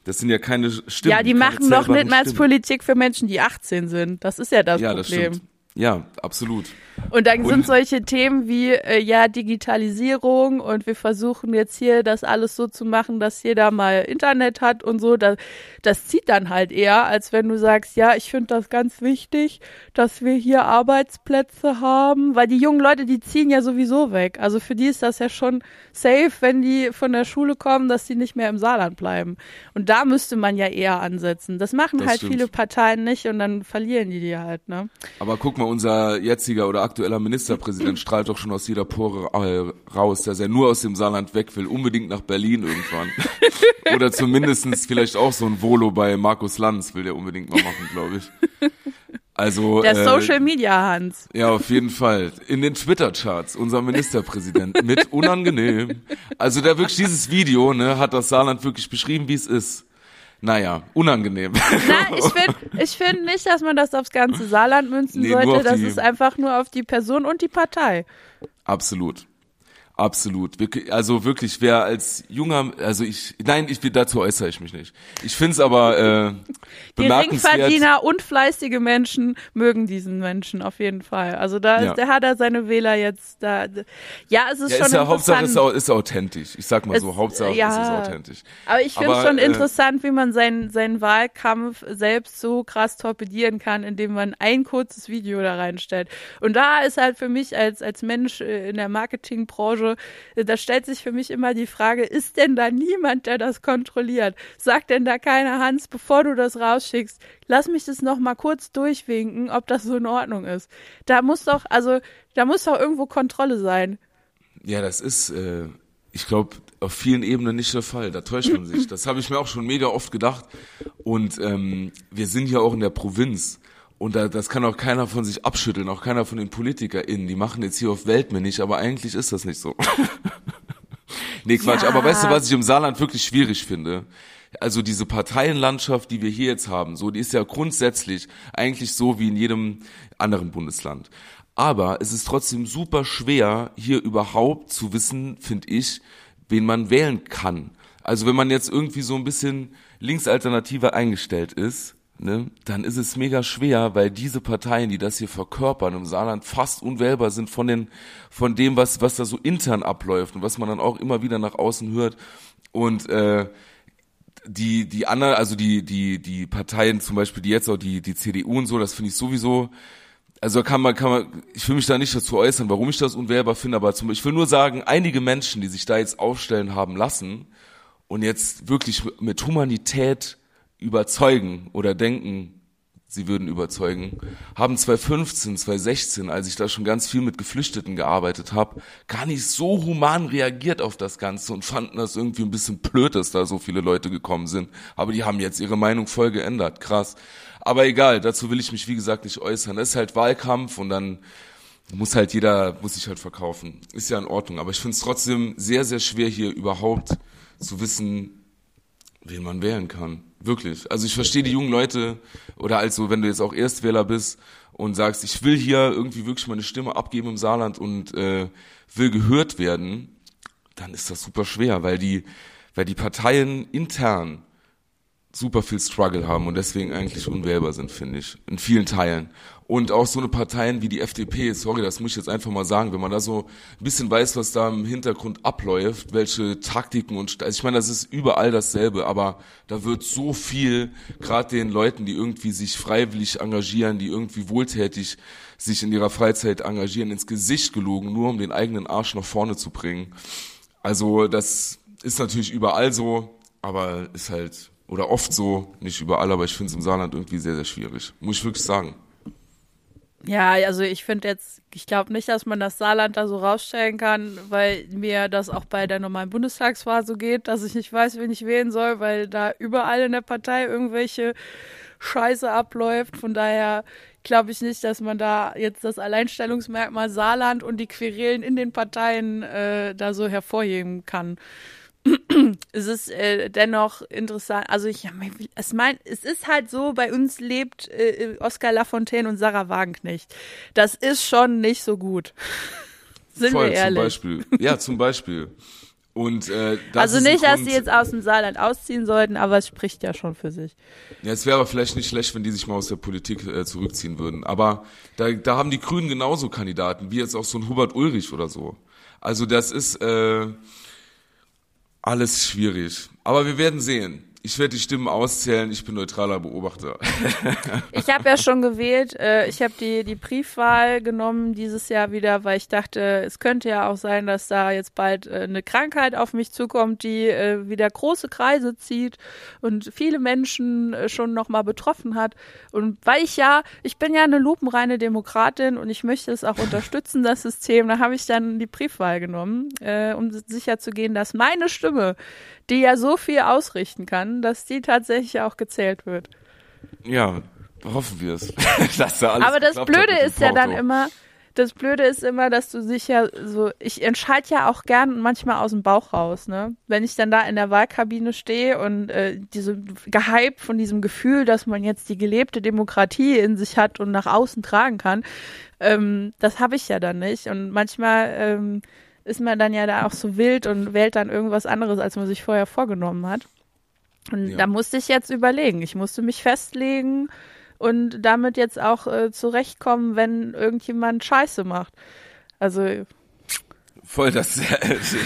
Das sind ja keine Stimmen. Ja, die machen noch nicht mal Politik für Menschen, die 18 sind. Das ist ja das ja, Problem. Das stimmt. Ja, absolut. Und dann sind solche Themen wie äh, ja Digitalisierung und wir versuchen jetzt hier das alles so zu machen, dass jeder mal Internet hat und so. Das, das zieht dann halt eher, als wenn du sagst, ja, ich finde das ganz wichtig, dass wir hier Arbeitsplätze haben, weil die jungen Leute, die ziehen ja sowieso weg. Also für die ist das ja schon safe, wenn die von der Schule kommen, dass die nicht mehr im Saarland bleiben. Und da müsste man ja eher ansetzen. Das machen das halt stimmt. viele Parteien nicht und dann verlieren die die halt, ne? Aber guck mal, unser jetziger oder aktueller Ministerpräsident strahlt doch schon aus jeder Pore äh, raus, dass er nur aus dem Saarland weg will, unbedingt nach Berlin irgendwann. oder zumindestens vielleicht auch so ein Volo bei Markus Lanz will der unbedingt mal machen, glaube ich. Also, der äh, Social Media Hans. Ja, auf jeden Fall. In den Twitter-Charts, unser Ministerpräsident, mit unangenehm. Also der wirklich dieses Video, ne, hat das Saarland wirklich beschrieben, wie es ist. Naja, unangenehm. Na, ich finde ich find nicht, dass man das aufs ganze Saarland münzen nee, sollte. Das ist einfach nur auf die Person und die Partei. Absolut. Absolut. Also wirklich, wer als junger, also ich, nein, ich dazu äußere ich mich nicht. Ich finde es aber äh, bemerkenswert. Geringverdiener und fleißige Menschen mögen diesen Menschen auf jeden Fall. Also da, ja. der hat er seine Wähler jetzt da. Ja, es ist ja, schon ist ja, Hauptsache ist, ist authentisch. Ich sag mal es, so, Hauptsache ja, ist es authentisch. Aber ich finde es schon äh, interessant, wie man seinen seinen Wahlkampf selbst so krass torpedieren kann, indem man ein kurzes Video da reinstellt. Und da ist halt für mich als als Mensch äh, in der Marketingbranche Branche, da stellt sich für mich immer die Frage, ist denn da niemand, der das kontrolliert? Sagt denn da keiner, Hans, bevor du das rausschickst, lass mich das noch mal kurz durchwinken, ob das so in Ordnung ist. Da muss doch, also, da muss doch irgendwo Kontrolle sein. Ja, das ist, äh, ich glaube, auf vielen Ebenen nicht der Fall. Da täuscht man sich. Das habe ich mir auch schon mega oft gedacht. Und ähm, wir sind ja auch in der Provinz. Und da, das kann auch keiner von sich abschütteln, auch keiner von den PolitikerInnen. Die machen jetzt hier auf Weltmännisch, aber eigentlich ist das nicht so. nee, Quatsch. Ja. Aber weißt du, was ich im Saarland wirklich schwierig finde? Also diese Parteienlandschaft, die wir hier jetzt haben, so, die ist ja grundsätzlich eigentlich so wie in jedem anderen Bundesland. Aber es ist trotzdem super schwer, hier überhaupt zu wissen, finde ich, wen man wählen kann. Also wenn man jetzt irgendwie so ein bisschen linksalternative eingestellt ist, ne, dann ist es mega schwer, weil diese Parteien, die das hier verkörpern im Saarland, fast unwählbar sind von den, von dem, was, was da so intern abläuft und was man dann auch immer wieder nach außen hört. Und äh, die, die anderen, also die, die, die Parteien, zum Beispiel die jetzt auch die, die CDU und so, das finde ich sowieso, also kann man, kann man, ich will mich da nicht dazu äußern, warum ich das unwählbar finde, aber zum, ich will nur sagen, einige Menschen, die sich da jetzt aufstellen haben lassen und jetzt wirklich mit Humanität überzeugen oder denken, sie würden überzeugen, haben 2015, 2016, als ich da schon ganz viel mit Geflüchteten gearbeitet habe, gar nicht so human reagiert auf das Ganze und fanden das irgendwie ein bisschen blöd, dass da so viele Leute gekommen sind. Aber die haben jetzt ihre Meinung voll geändert. Krass. Aber egal, dazu will ich mich wie gesagt nicht äußern. Das ist halt Wahlkampf und dann muss halt jeder, muss sich halt verkaufen. Ist ja in Ordnung. Aber ich finde es trotzdem sehr, sehr schwer hier überhaupt zu wissen, wen man wählen kann. Wirklich. Also ich verstehe die jungen Leute oder also wenn du jetzt auch Erstwähler bist und sagst, ich will hier irgendwie wirklich meine Stimme abgeben im Saarland und äh, will gehört werden, dann ist das super schwer, weil die, weil die Parteien intern super viel Struggle haben und deswegen eigentlich unwählbar sind, finde ich, in vielen Teilen. Und auch so eine Parteien wie die FDP, sorry, das muss ich jetzt einfach mal sagen, wenn man da so ein bisschen weiß, was da im Hintergrund abläuft, welche Taktiken und, also ich meine, das ist überall dasselbe, aber da wird so viel, gerade den Leuten, die irgendwie sich freiwillig engagieren, die irgendwie wohltätig sich in ihrer Freizeit engagieren, ins Gesicht gelogen, nur um den eigenen Arsch nach vorne zu bringen. Also das ist natürlich überall so, aber ist halt oder oft so, nicht überall, aber ich finde es im Saarland irgendwie sehr, sehr schwierig. Muss ich wirklich sagen. Ja, also ich finde jetzt, ich glaube nicht, dass man das Saarland da so rausstellen kann, weil mir das auch bei der normalen Bundestagswahl so geht, dass ich nicht weiß, wen ich wählen soll, weil da überall in der Partei irgendwelche Scheiße abläuft. Von daher glaube ich nicht, dass man da jetzt das Alleinstellungsmerkmal Saarland und die Querelen in den Parteien äh, da so hervorheben kann. es ist äh, dennoch interessant. Also ich, es mein, es ist halt so, bei uns lebt äh, Oskar Lafontaine und Sarah Wagenknecht. Das ist schon nicht so gut. Sind Voll, wir ehrlich. Zum Beispiel. Ja, zum Beispiel. Und äh, das also nicht, dass sie jetzt aus dem Saarland ausziehen sollten, aber es spricht ja schon für sich. Ja, es wäre vielleicht nicht schlecht, wenn die sich mal aus der Politik äh, zurückziehen würden. Aber da, da haben die Grünen genauso Kandidaten, wie jetzt auch so ein Hubert Ulrich oder so. Also das ist äh, alles schwierig. Aber wir werden sehen. Ich werde die Stimmen auszählen, ich bin neutraler Beobachter. ich habe ja schon gewählt. Äh, ich habe die, die Briefwahl genommen dieses Jahr wieder, weil ich dachte, es könnte ja auch sein, dass da jetzt bald äh, eine Krankheit auf mich zukommt, die äh, wieder große Kreise zieht und viele Menschen schon nochmal betroffen hat. Und weil ich ja, ich bin ja eine lupenreine Demokratin und ich möchte es auch unterstützen, das System, da habe ich dann die Briefwahl genommen, um sicher zu gehen, dass meine Stimme die ja so viel ausrichten kann, dass die tatsächlich auch gezählt wird. Ja, hoffen wir es. Aber das Blöde ist ja dann immer, das Blöde ist immer, dass du sich ja so, ich entscheide ja auch gern manchmal aus dem Bauch raus, ne? Wenn ich dann da in der Wahlkabine stehe und äh, diese gehypt von diesem Gefühl, dass man jetzt die gelebte Demokratie in sich hat und nach außen tragen kann, ähm, das habe ich ja dann nicht. Und manchmal ähm, ist man dann ja da auch so wild und wählt dann irgendwas anderes, als man sich vorher vorgenommen hat. Und ja. da musste ich jetzt überlegen. Ich musste mich festlegen und damit jetzt auch äh, zurechtkommen, wenn irgendjemand Scheiße macht. Also voll das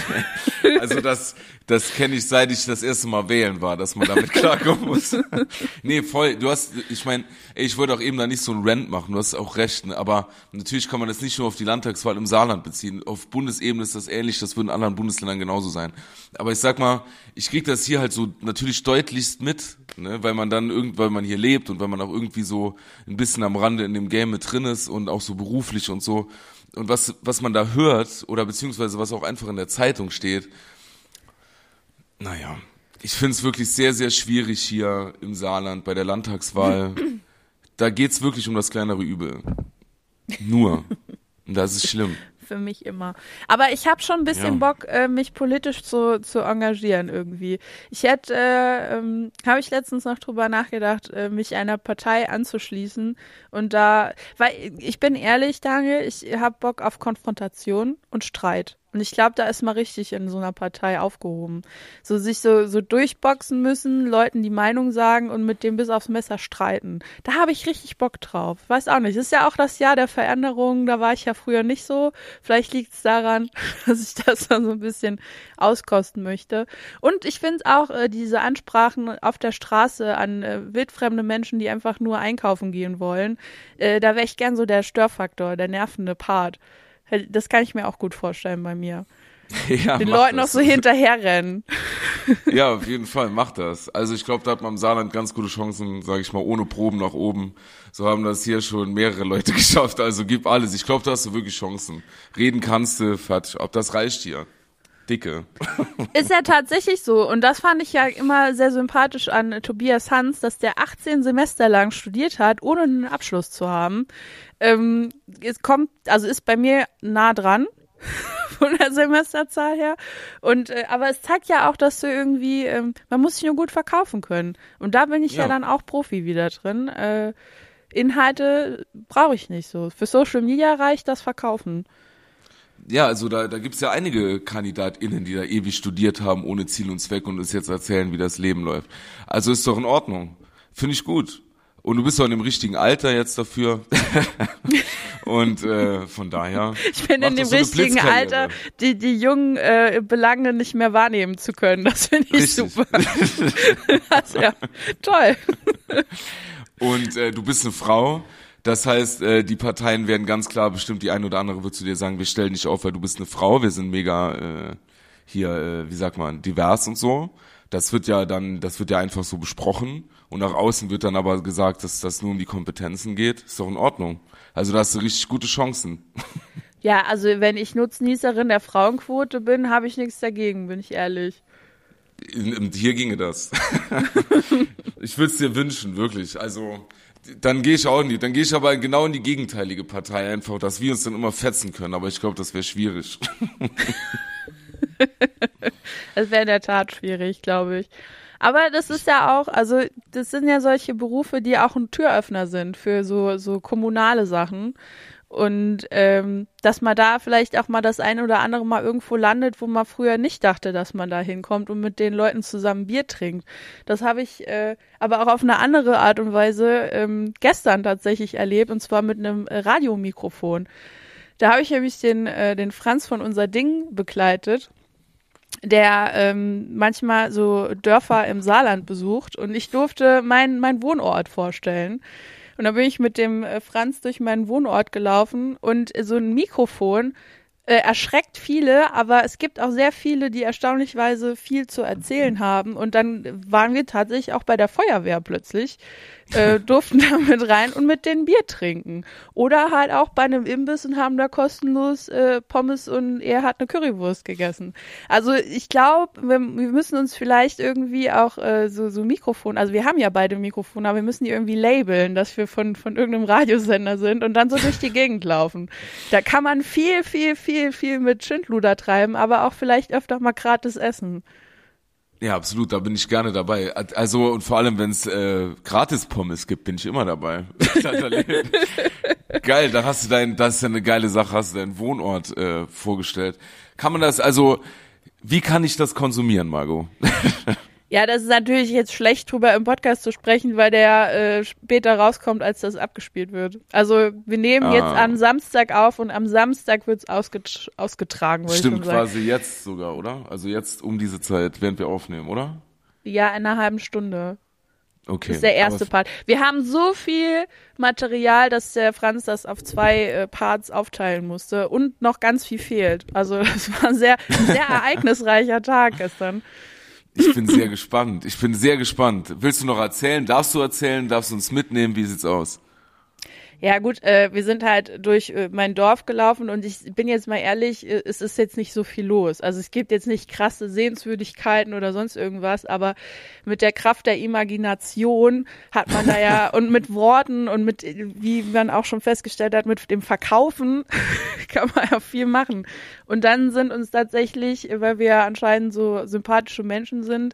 also das das kenne ich seit ich das erste Mal wählen war, dass man damit klarkommen muss. nee, voll, du hast ich meine, ich wollte auch eben da nicht so ein Rant machen, du hast auch recht, ne? aber natürlich kann man das nicht nur auf die Landtagswahl im Saarland beziehen. Auf Bundesebene ist das ähnlich, das würde in anderen Bundesländern genauso sein. Aber ich sag mal, ich krieg das hier halt so natürlich deutlichst mit, ne, weil man dann irgend weil man hier lebt und weil man auch irgendwie so ein bisschen am Rande in dem Game mit drin ist und auch so beruflich und so und was, was man da hört oder beziehungsweise was auch einfach in der Zeitung steht, naja, ich finde es wirklich sehr, sehr schwierig hier im Saarland bei der Landtagswahl. da geht's wirklich um das kleinere Übel. Nur. Und das ist schlimm für mich immer. Aber ich habe schon ein bisschen ja. Bock, äh, mich politisch zu, zu engagieren irgendwie. Ich hätte, äh, ähm, habe ich letztens noch drüber nachgedacht, äh, mich einer Partei anzuschließen und da, weil ich bin ehrlich, Daniel, ich habe Bock auf Konfrontation und Streit. Und ich glaube, da ist man richtig in so einer Partei aufgehoben. So sich so, so durchboxen müssen, Leuten die Meinung sagen und mit dem bis aufs Messer streiten. Da habe ich richtig Bock drauf. Weiß auch nicht. Es ist ja auch das Jahr der Veränderung. Da war ich ja früher nicht so. Vielleicht liegt es daran, dass ich das dann so ein bisschen auskosten möchte. Und ich finde auch äh, diese Ansprachen auf der Straße an äh, wildfremde Menschen, die einfach nur einkaufen gehen wollen, äh, da wäre ich gern so der Störfaktor, der nervende Part. Das kann ich mir auch gut vorstellen bei mir. Ja, Den Leuten noch das. so hinterherrennen. Ja, auf jeden Fall, mach das. Also ich glaube, da hat man im Saarland ganz gute Chancen, sage ich mal, ohne Proben nach oben. So haben das hier schon mehrere Leute geschafft. Also gib alles. Ich glaube, da hast du wirklich Chancen. Reden kannst du, fertig. Ob das reicht hier? Dicke. Ist ja tatsächlich so. Und das fand ich ja immer sehr sympathisch an Tobias Hans, dass der 18 Semester lang studiert hat, ohne einen Abschluss zu haben. Ähm, es kommt, also ist bei mir nah dran. Von der Semesterzahl her. Und äh, aber es zeigt ja auch, dass du irgendwie, ähm, man muss sich nur gut verkaufen können. Und da bin ich ja, Ja. dann auch Profi wieder drin. Äh, Inhalte brauche ich nicht so. Für Social Media reicht das Verkaufen. Ja, also da, da gibt's ja einige KandidatInnen, die da ewig studiert haben, ohne Ziel und Zweck und uns jetzt erzählen, wie das Leben läuft. Also ist doch in Ordnung. Finde ich gut. Und du bist doch in dem richtigen Alter jetzt dafür. und äh, von daher. Ich bin in dem so richtigen. Alter, die, die jungen äh, Belange nicht mehr wahrnehmen zu können. Das finde ich Richtig. super. das, ja, toll. Und äh, du bist eine Frau. Das heißt, äh, die Parteien werden ganz klar bestimmt, die eine oder andere wird zu dir sagen, wir stellen dich auf, weil du bist eine Frau, wir sind mega äh, hier, äh, wie sagt man, divers und so. Das wird ja dann, das wird ja einfach so besprochen. Und nach außen wird dann aber gesagt, dass das nur um die Kompetenzen geht. Ist doch in Ordnung. Also da hast du richtig gute Chancen. Ja, also wenn ich Nutznießerin der Frauenquote bin, habe ich nichts dagegen, bin ich ehrlich. Hier ginge das. ich würde es dir wünschen, wirklich. Also dann gehe ich auch die, dann gehe ich aber genau in die gegenteilige Partei einfach, dass wir uns dann immer fetzen können. Aber ich glaube, das wäre schwierig. Das wäre in der Tat schwierig, glaube ich. Aber das ist ja auch, also das sind ja solche Berufe, die auch ein Türöffner sind für so, so kommunale Sachen. Und ähm, dass man da vielleicht auch mal das eine oder andere Mal irgendwo landet, wo man früher nicht dachte, dass man da hinkommt und mit den Leuten zusammen Bier trinkt. Das habe ich äh, aber auch auf eine andere Art und Weise ähm, gestern tatsächlich erlebt, und zwar mit einem äh, Radiomikrofon. Da habe ich nämlich den, äh, den Franz von unser Ding begleitet der ähm, manchmal so Dörfer im Saarland besucht und ich durfte meinen mein Wohnort vorstellen. Und da bin ich mit dem äh, Franz durch meinen Wohnort gelaufen und so ein Mikrofon äh, erschreckt viele, aber es gibt auch sehr viele, die erstaunlichweise viel zu erzählen haben. Und dann waren wir tatsächlich auch bei der Feuerwehr plötzlich, äh, durften da mit rein und mit denen Bier trinken. Oder halt auch bei einem Imbiss und haben da kostenlos äh, Pommes und er hat eine Currywurst gegessen. Also ich glaube, wir, wir müssen uns vielleicht irgendwie auch äh, so, so Mikrofon, also wir haben ja beide Mikrofone, aber wir müssen die irgendwie labeln, dass wir von, von irgendeinem Radiosender sind und dann so durch die Gegend laufen. Da kann man viel, viel, viel, viel mit Schindluder treiben, aber auch vielleicht öfter mal gratis essen. Ja, absolut, da bin ich gerne dabei. Also und vor allem, wenn es äh, Gratis-Pommes gibt, bin ich immer dabei. Geil, da hast du dein, das ist ja eine geile Sache, hast du deinen Wohnort äh, vorgestellt. Kann man das, also, wie kann ich das konsumieren, Margot? Ja, das ist natürlich jetzt schlecht drüber im Podcast zu sprechen, weil der äh, später rauskommt, als das abgespielt wird. Also wir nehmen Ah. jetzt am Samstag auf und am Samstag wird's ausget ausgetragen, Stimmt, quasi jetzt sogar, oder? Also jetzt um diese Zeit, während wir aufnehmen, oder? Ja, in einer halben Stunde. Okay. Das ist der erste Part. Wir haben so viel Material, dass der Franz das auf zwei äh, Parts aufteilen musste und noch ganz viel fehlt. Also das war ein sehr, ein sehr ereignisreicher Tag gestern. Ich bin sehr gespannt. Ich bin sehr gespannt. Willst du noch erzählen? Darfst du erzählen? Darfst du uns mitnehmen? Wie sieht's aus? Ja gut, äh, wir sind halt durch äh, mein Dorf gelaufen und ich bin jetzt mal ehrlich, äh, es ist jetzt nicht so viel los. Also es gibt jetzt nicht krasse Sehenswürdigkeiten oder sonst irgendwas, aber mit der Kraft der Imagination hat man da ja und mit Worten und mit, wie man auch schon festgestellt hat, mit dem Verkaufen kann man ja viel machen. Und dann sind uns tatsächlich, äh, weil wir anscheinend so sympathische Menschen sind,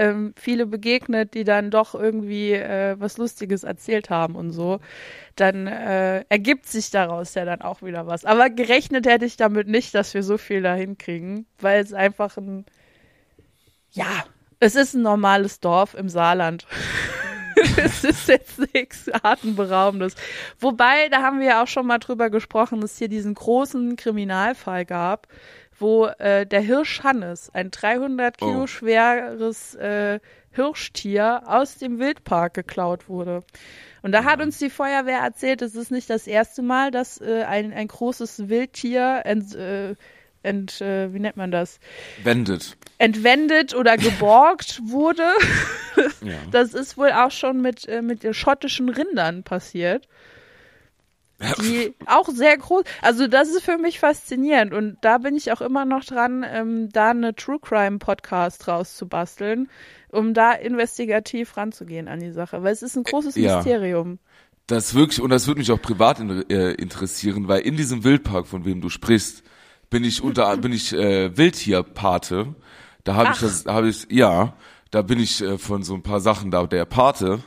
ähm, viele begegnet, die dann doch irgendwie äh, was Lustiges erzählt haben und so, dann äh, ergibt sich daraus ja dann auch wieder was. Aber gerechnet hätte ich damit nicht, dass wir so viel da hinkriegen, weil es einfach ein, ja, es ist ein normales Dorf im Saarland. es ist jetzt nichts Atemberaubendes. Wobei, da haben wir ja auch schon mal drüber gesprochen, dass es hier diesen großen Kriminalfall gab, wo äh, der Hirsch Hannes, ein 300 Kilo Oh. schweres äh, Hirschtier aus dem Wildpark geklaut wurde. Und da hat uns die Feuerwehr erzählt, es ist nicht das erste Mal, dass äh, ein, ein großes Wildtier ent, äh, ent äh, wie nennt man das? Wendet. Entwendet oder geborgt wurde. Ja. Das ist wohl auch schon mit, äh, mit den schottischen Rindern passiert. Die auch sehr groß, also das ist für mich faszinierend und da bin ich auch immer noch dran, ähm, da eine True Crime Podcast rauszubasteln, um da investigativ ranzugehen an die Sache, weil es ist ein großes Ja. Mysterium. Das wirklich, und das würde mich auch privat in, äh, interessieren, weil in diesem Wildpark, von wem du sprichst, bin ich unter, bin ich äh, Wildtierpate. Da habe ich das, habe ich, ja, da bin ich äh, von so ein paar Sachen da der Pate.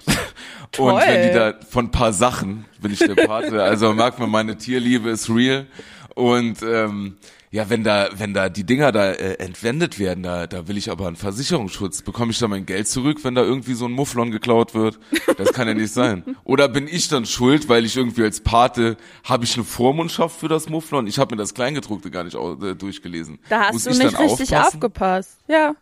Toll. Und wenn die da von ein paar Sachen bin ich der Pate. Also merkt man, meine Tierliebe ist real. Und ähm, ja, wenn da, wenn da die Dinger da äh, entwendet werden, da, da will ich aber einen Versicherungsschutz. Bekomme ich da mein Geld zurück, wenn da irgendwie so ein Mufflon geklaut wird? Das kann ja nicht sein. Oder bin ich dann schuld, weil ich irgendwie als Pate habe ich eine Vormundschaft für das Mufflon? Ich habe mir das Kleingedruckte gar nicht äh, durchgelesen. Da hast Muss du ich nicht richtig aufpassen? aufgepasst. Ja.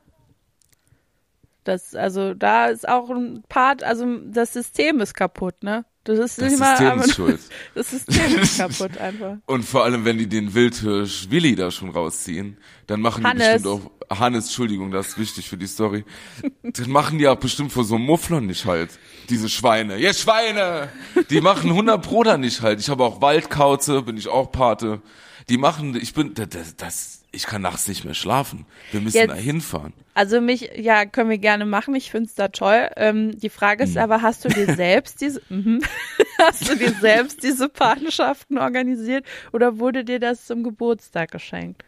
Das, also da ist auch ein Part, also das System ist kaputt, ne? Das ist Das nicht mal, System ist schuld. das System ist kaputt einfach. Und vor allem, wenn die den Wildhirsch Willi da schon rausziehen, dann machen die Hannes. bestimmt auch, Hannes, Entschuldigung, das ist wichtig für die Story, dann machen die auch bestimmt vor so einem Mufflon nicht halt, diese Schweine. Ja, Schweine! Die machen 100 Pro da nicht halt. Ich habe auch Waldkauze, bin ich auch Pate. Die machen, ich bin, das, das ich kann nachts nicht mehr schlafen. Wir müssen Jetzt- da hinfahren. Also mich, ja, können wir gerne machen. Ich find's da toll. Ähm, die Frage Mhm. ist aber, hast du dir selbst diese, mhm. hast du dir selbst diese Patenschaften organisiert oder wurde dir das zum Geburtstag geschenkt?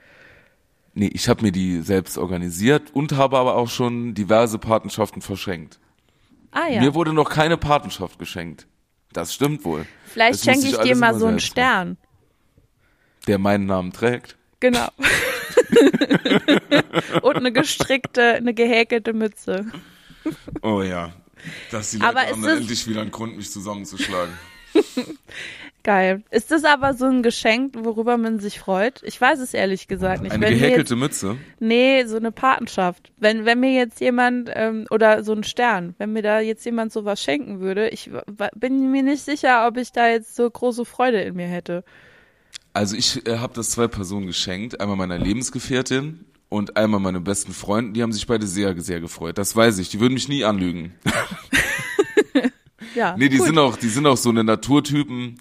Nee, ich habe mir die selbst organisiert und habe aber auch schon diverse Patenschaften verschenkt. Ah ja. Mir wurde noch keine Patenschaft geschenkt. Das stimmt wohl. Vielleicht Das schenke ich dir alles mal so einen selbst machen. Stern. Der meinen Namen trägt. Genau. Und eine gestrickte, eine gehäkelte Mütze. Oh ja. Dass die Aber Leute ist haben das- dann endlich wieder einen Grund, mich zusammenzuschlagen. Geil. Ist das aber so ein Geschenk, worüber man sich freut? Ich weiß es ehrlich gesagt nicht. Eine Wenn gehäkelte Mütze. Jetzt, nee, so eine Patenschaft. Wenn, wenn mir jetzt jemand, ähm, oder so ein Stern, wenn mir da jetzt jemand sowas schenken würde, ich bin mir nicht sicher, ob ich da jetzt so große Freude in mir hätte. Also ich äh, habe das zwei Personen geschenkt. Einmal meiner Lebensgefährtin und einmal meinem besten Freund. Die haben sich beide sehr, sehr gefreut. Das weiß ich. Die würden mich nie anlügen. Ja. Nee, die gut. sind auch, die sind auch so eine Naturtypen.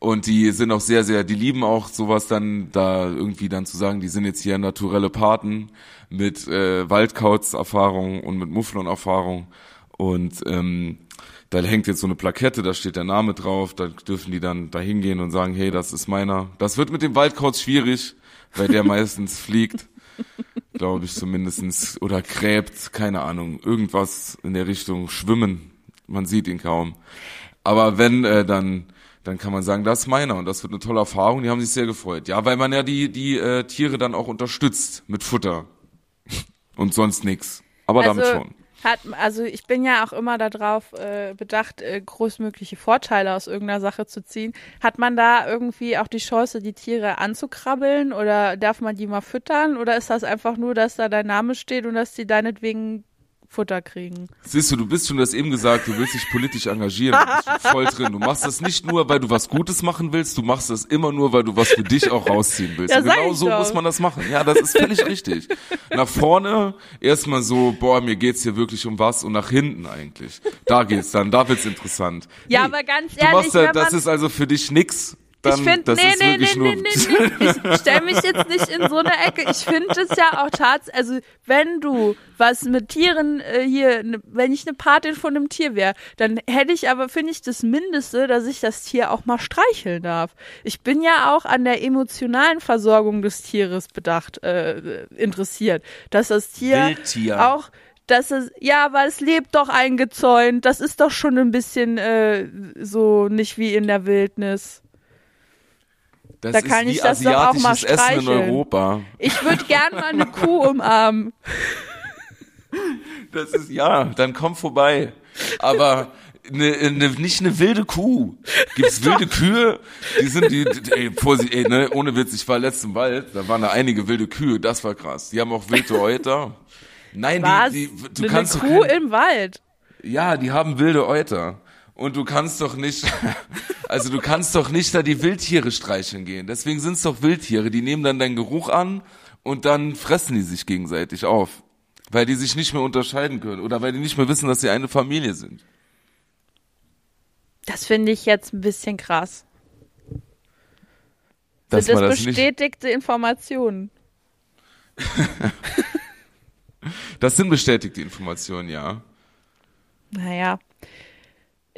Und die sind auch sehr, sehr, die lieben auch sowas dann, da irgendwie dann zu sagen, die sind jetzt hier naturelle Paten mit äh, Waldkauz-Erfahrung und mit Mufflon-Erfahrung. Und ähm, da hängt jetzt so eine Plakette, da steht der Name drauf, da dürfen die dann da hingehen und sagen, hey, das ist meiner. Das wird mit dem Waldkauz schwierig, weil der meistens fliegt, glaube ich zumindestens oder gräbt, keine Ahnung, irgendwas in der Richtung, schwimmen. Man sieht ihn kaum. Aber wenn, äh, dann, dann kann man sagen, das ist meiner und das wird eine tolle Erfahrung. Die haben sich sehr gefreut. Ja, weil man ja die, die äh, Tiere dann auch unterstützt mit Futter und sonst nix. Aber damit schon. Hat, also ich bin ja auch immer darauf äh, bedacht, äh, großmögliche Vorteile aus irgendeiner Sache zu ziehen. Hat man da irgendwie auch die Chance, die Tiere anzukrabbeln oder darf man die mal füttern oder ist das einfach nur, dass da dein Name steht und dass die deinetwegen Futter kriegen? Siehst du, du bist schon, du hast eben gesagt, du willst dich politisch engagieren, du bist schon voll drin. Du machst das nicht nur, weil du was Gutes machen willst, du machst das immer nur, weil du was für dich auch rausziehen willst. Ja, genau ich so doch. muss man das machen. Ja, das ist völlig richtig. Nach vorne erstmal so, boah, mir geht's hier wirklich um was und nach hinten eigentlich. Da geht's dann, da wird's interessant. Ja, aber ganz du machst ehrlich, ja, wenn das man- ist also für dich nix. Dann, ich finde, nee, nee, nee, nur, nee, nee, nee. Ich stelle mich jetzt nicht in so eine Ecke. Ich finde es ja auch tatsächlich, also wenn du was mit Tieren äh, hier, ne, wenn ich eine Patin von einem Tier wäre, dann hätte ich aber, finde ich, das Mindeste, dass ich das Tier auch mal streicheln darf. Ich bin ja auch an der emotionalen Versorgung des Tieres bedacht, äh, interessiert. Dass das Tier Wildtier. auch dass es, ja, aber es lebt doch eingezäunt. Das ist doch schon ein bisschen äh, so nicht wie in der Wildnis. Das da ist kann wie ich das doch auch mal asiatisches Essen in streicheln. Europa. Ich würde gern mal eine Kuh umarmen. Das ist, ja, dann komm vorbei. Aber ne, ne, nicht eine wilde Kuh. Gibt's wilde Kühe? Die sind die, die ey, Vorsicht, ey, ne, ohne Witz, ich war letztens im Wald, da waren da einige wilde Kühe, das war krass. Die haben auch wilde Euter. Nein, Was? die, die, du eine kannst doch Kuh kein, im Wald. ja, die haben wilde Euter. Und du kannst doch nicht, also du kannst doch nicht da die Wildtiere streicheln gehen. Deswegen sind es doch Wildtiere, die nehmen dann deinen Geruch an und dann fressen die sich gegenseitig auf. Weil die sich nicht mehr unterscheiden können oder weil die nicht mehr wissen, dass sie eine Familie sind. Das finde ich jetzt ein bisschen krass. Dass das das nicht, bestätigte Informationen? das sind bestätigte Informationen, ja. Naja.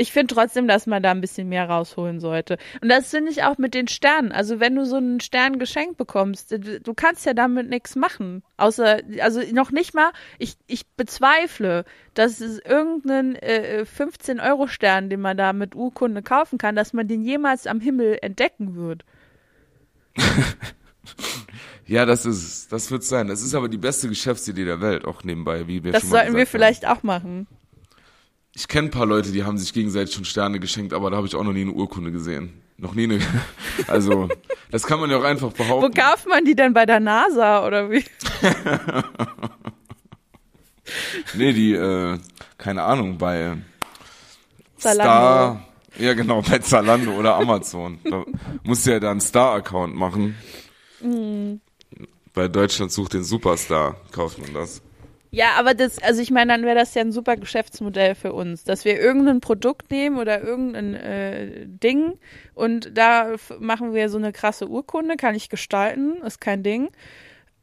Ich finde trotzdem, dass man da ein bisschen mehr rausholen sollte. Und das finde ich auch mit den Sternen. Also wenn du so einen Stern geschenkt bekommst, du kannst ja damit nichts machen. Außer, also noch nicht mal, ich, ich bezweifle, dass es irgendeinen äh, 15-Euro-Stern, den man da mit Urkunde kaufen kann, dass man den jemals am Himmel entdecken wird. Ja, das ist, das wird sein. Das ist aber die beste Geschäftsidee der Welt, auch nebenbei, wie wir Das schon mal sollten wir haben. vielleicht auch machen. Ich kenne ein paar Leute, die haben sich gegenseitig schon Sterne geschenkt, aber da habe ich auch noch nie eine Urkunde gesehen. Noch nie eine. Also, das kann man ja auch einfach Wo behaupten. kauft man die denn bei der NASA oder wie? Nee, die, äh, keine Ahnung, bei Zalando. Star. Ja, genau, bei Zalando oder Amazon. Da musst du ja da einen Star-Account machen. Mhm. Bei Deutschland sucht den Superstar, kauft man das. Ja, aber das, also ich meine, dann wäre das ja ein super Geschäftsmodell für uns, dass wir irgendein Produkt nehmen oder irgendein äh, Ding und da machen wir so eine krasse Urkunde, kann ich gestalten, ist kein Ding.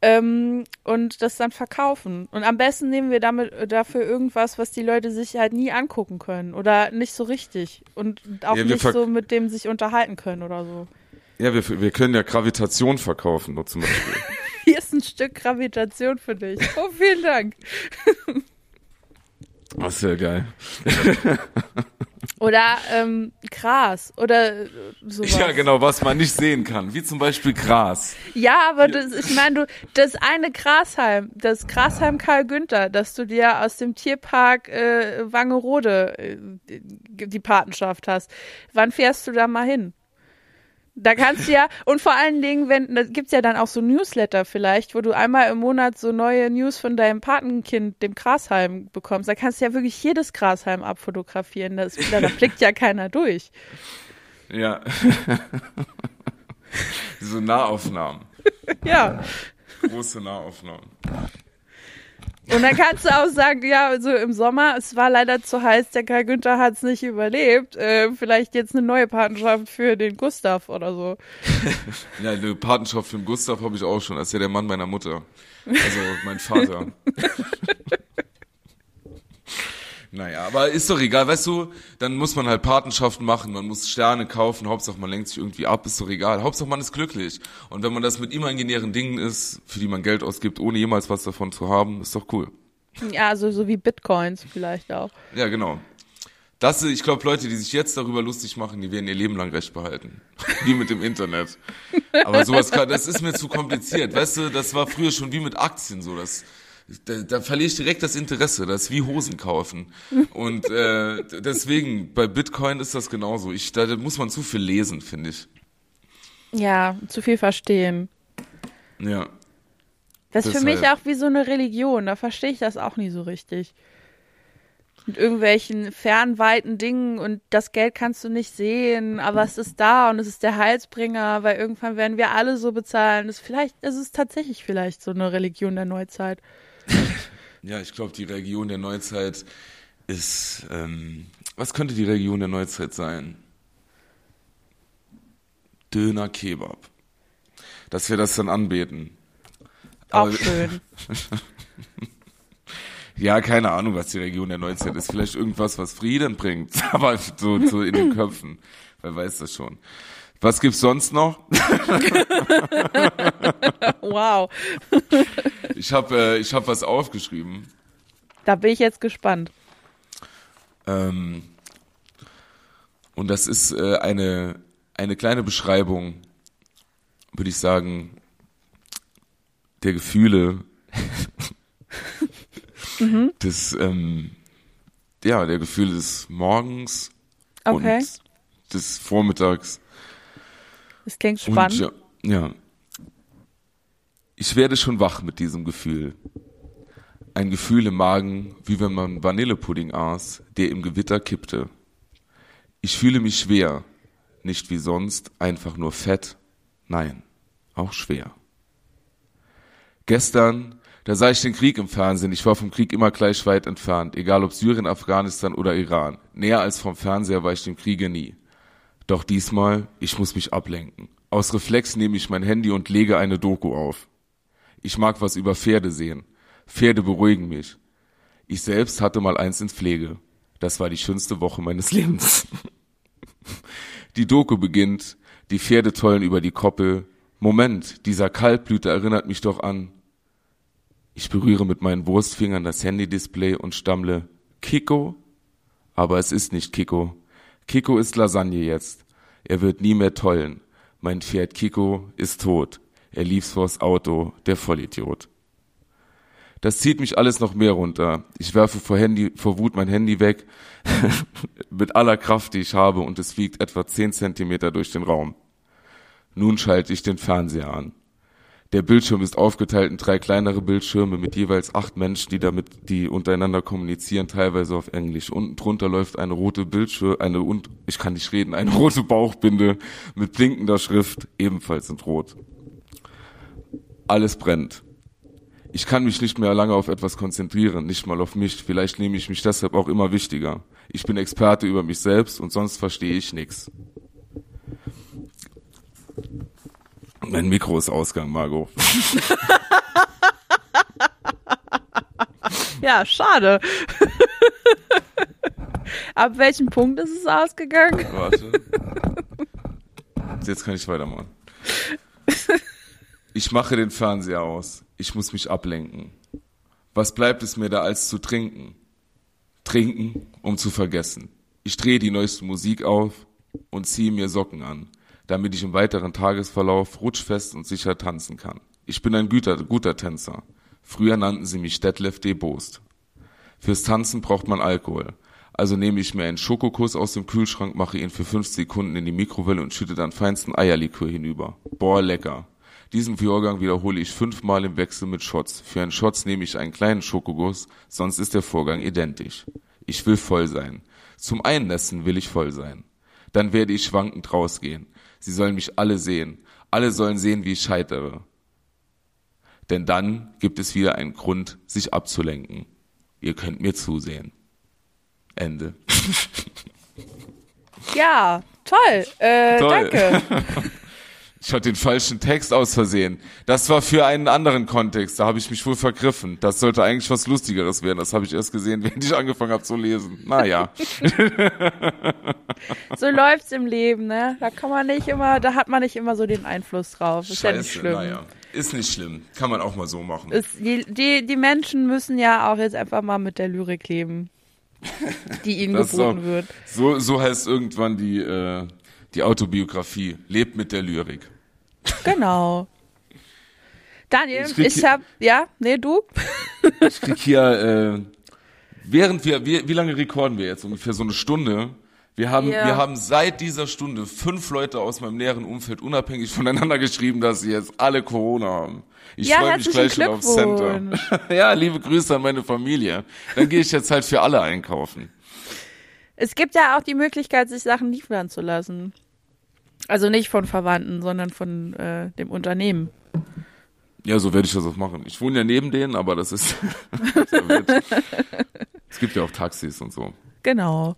Ähm, und das dann verkaufen. Und am besten nehmen wir damit äh, dafür irgendwas, was die Leute sich halt nie angucken können oder nicht so richtig und auch Ja, nicht so mit dem sich unterhalten können oder so. Ja, wir, wir können ja Gravitation verkaufen, nur zum Beispiel. Hier ist ein Stück Gravitation für dich. Oh, vielen Dank. Das ist ja geil. Oder ähm, Gras oder äh, sowas. Ja, genau, was man nicht sehen kann. Wie zum Beispiel Gras. Ja, aber das, ich meine, du, das eine Grashalm, das Grashalm Karl Günther, dass du dir aus dem Tierpark äh, Wangerode äh, die Patenschaft hast. Wann fährst du da mal hin? Da kannst du ja, und vor allen Dingen, wenn, da gibt's ja dann auch so Newsletter vielleicht, wo du einmal im Monat so neue News von deinem Patenkind, dem Grashalm, bekommst. Da kannst du ja wirklich jedes Grashalm abfotografieren. Das, da, da blickt ja keiner durch. Ja. so Nahaufnahmen. Ja. Große Nahaufnahmen. Und dann kannst du auch sagen, ja, so im Sommer, es war leider zu heiß, der Karl Günther hat es nicht überlebt. Äh, vielleicht jetzt eine neue Patenschaft für den Gustav oder so. Ja, eine Patenschaft für den Gustav habe ich auch schon. Das ist ja der Mann meiner Mutter. Also mein Vater. Naja, aber ist doch egal, weißt du, dann muss man halt Patenschaften machen, man muss Sterne kaufen, Hauptsache man lenkt sich irgendwie ab, ist doch egal. Hauptsache man ist glücklich. Und wenn man das mit imaginären Dingen ist, für die man Geld ausgibt, ohne jemals was davon zu haben, ist doch cool. Ja, also so wie Bitcoins vielleicht auch. Ja, genau. Das, ich glaube, Leute, die sich jetzt darüber lustig machen, die werden ihr Leben lang Recht behalten. Wie mit dem Internet. Aber sowas, kann- das ist mir zu kompliziert. Weißt du, das war früher schon wie mit Aktien so. Das, da, da verliere ich direkt das Interesse. Das ist wie Hosen kaufen. Und äh, deswegen, bei Bitcoin ist das genauso. Ich, da muss man zu viel lesen, finde ich. Ja, zu viel verstehen. Ja. Das ist für mich auch wie so eine Religion, da verstehe ich das auch nie so richtig. Mit irgendwelchen fernweiten Dingen und das Geld kannst du nicht sehen, aber es ist da und es ist der Heilsbringer, weil irgendwann werden wir alle so bezahlen. Das ist vielleicht, es ist tatsächlich vielleicht so eine Religion der Neuzeit. Ja, ich glaube, die Religion der Neuzeit ist, ähm, was könnte die Religion der Neuzeit sein? Döner Kebab. Dass wir das dann anbeten. Auch Aber- schön. Ja, keine Ahnung, was die Religion der Neuzeit ist. Vielleicht irgendwas, was Frieden bringt. Aber so, so in den Köpfen. Wer weiß das schon. Was gibt's sonst noch? Wow. Ich habe äh, ich hab was aufgeschrieben. Da bin ich jetzt gespannt. Ähm, und das ist äh, eine, eine kleine Beschreibung, würde ich sagen, der Gefühle des, ähm, ja, der Gefühle des Morgens Okay. und des Vormittags. Das klingt spannend. Und ja, ja. Ich werde schon wach mit diesem Gefühl. Ein Gefühl im Magen, wie wenn man Vanillepudding aß, der im Gewitter kippte. Ich fühle mich schwer, nicht wie sonst, einfach nur fett, nein, auch schwer. Gestern, da sah ich den Krieg im Fernsehen, ich war vom Krieg immer gleich weit entfernt, egal ob Syrien, Afghanistan oder Iran. Näher als vom Fernseher war ich dem Kriege nie. Doch diesmal, ich muss mich ablenken. Aus Reflex nehme ich mein Handy und lege eine Doku auf. Ich mag was über Pferde sehen. Pferde beruhigen mich. Ich selbst hatte mal eins in Pflege. Das war die schönste Woche meines Lebens. Die Doku beginnt, die Pferde tollen über die Koppel. Moment, dieser Kaltblüter erinnert mich doch an. Ich berühre mit meinen Wurstfingern das Handy-Display und stammle Kiko? Aber es ist nicht Kiko. Kiko ist Lasagne jetzt. Er wird nie mehr tollen. Mein Pferd Kiko ist tot. Er lief's vors Auto, der Vollidiot. Das zieht mich alles noch mehr runter. Ich werfe vor, Handy, vor Wut mein Handy weg mit aller Kraft, die ich habe, und es fliegt etwa zehn Zentimeter durch den Raum. Nun schalte ich den Fernseher an. Der Bildschirm ist aufgeteilt in drei kleinere Bildschirme mit jeweils acht Menschen, die damit, die untereinander kommunizieren, teilweise auf Englisch. Unten drunter läuft eine rote Bildschirm, eine und ich kann nicht reden, eine rote Bauchbinde mit blinkender Schrift, ebenfalls in Rot. Alles brennt. Ich kann mich nicht mehr lange auf etwas konzentrieren, nicht mal auf mich. Vielleicht nehme ich mich deshalb auch immer wichtiger. Ich bin Experte über mich selbst und sonst verstehe ich nichts. Mein Mikro ist Ausgang, Margot. ja, schade. Ab welchem Punkt ist es ausgegangen? Warte. Jetzt kann ich weitermachen. Ich mache den Fernseher aus. Ich muss mich ablenken. Was bleibt es mir da als zu trinken? Trinken, um zu vergessen. Ich drehe die neueste Musik auf und ziehe mir Socken an, damit ich im weiteren Tagesverlauf rutschfest und sicher tanzen kann. Ich bin ein guter, guter Tänzer. Früher nannten sie mich Detlef D. Boost. Fürs Tanzen braucht man Alkohol. Also nehme ich mir einen Schokokuss aus dem Kühlschrank, mache ihn für fünf Sekunden in die Mikrowelle und schütte dann feinsten Eierlikör hinüber. Boah, lecker. Diesen Vorgang wiederhole ich fünfmal im Wechsel mit Shots. Für einen Shots nehme ich einen kleinen Schokoguss, sonst ist der Vorgang identisch. Ich will voll sein. Zum Einnässen will ich voll sein. Dann werde ich schwankend rausgehen. Sie sollen mich alle sehen. Alle sollen sehen, wie ich scheitere. Denn dann gibt es wieder einen Grund, sich abzulenken. Ihr könnt mir zusehen. Ende. Ja, toll. Äh, toll. Danke. Ich hatte den falschen Text aus Versehen. Das war für einen anderen Kontext. Da habe ich mich wohl vergriffen. Das sollte eigentlich was Lustigeres werden. Das habe ich erst gesehen, während ich angefangen habe zu lesen. Naja. so läuft's im Leben, ne? Da kann man nicht immer, da hat man nicht immer so den Einfluss drauf. Ist Scheiße, ja nicht schlimm. Naja. Ist nicht schlimm. Kann man auch mal so machen. Ist, die, die, die Menschen müssen ja auch jetzt einfach mal mit der Lyrik leben, die ihnen geboten so, wird. So, so heißt irgendwann die, äh, die Autobiografie. Lebt mit der Lyrik. Genau. Daniel, ich, ich hab, ja, nee, du? ich krieg hier, äh, während wir, wie, wie lange rekorden wir jetzt? Ungefähr so eine Stunde. Wir haben, yeah. wir haben seit dieser Stunde fünf Leute aus meinem näheren Umfeld unabhängig voneinander geschrieben, dass sie jetzt alle Corona haben. Ich ja, freue mich gleich schon aufs Center. ja, liebe Grüße an meine Familie. Dann gehe ich jetzt halt für alle einkaufen. Es gibt ja auch die Möglichkeit, sich Sachen liefern zu lassen. Also nicht von Verwandten, sondern von äh, dem Unternehmen. Ja, so werde ich das auch machen. Ich wohne ja neben denen, aber das ist. es gibt ja auch Taxis und so. Genau.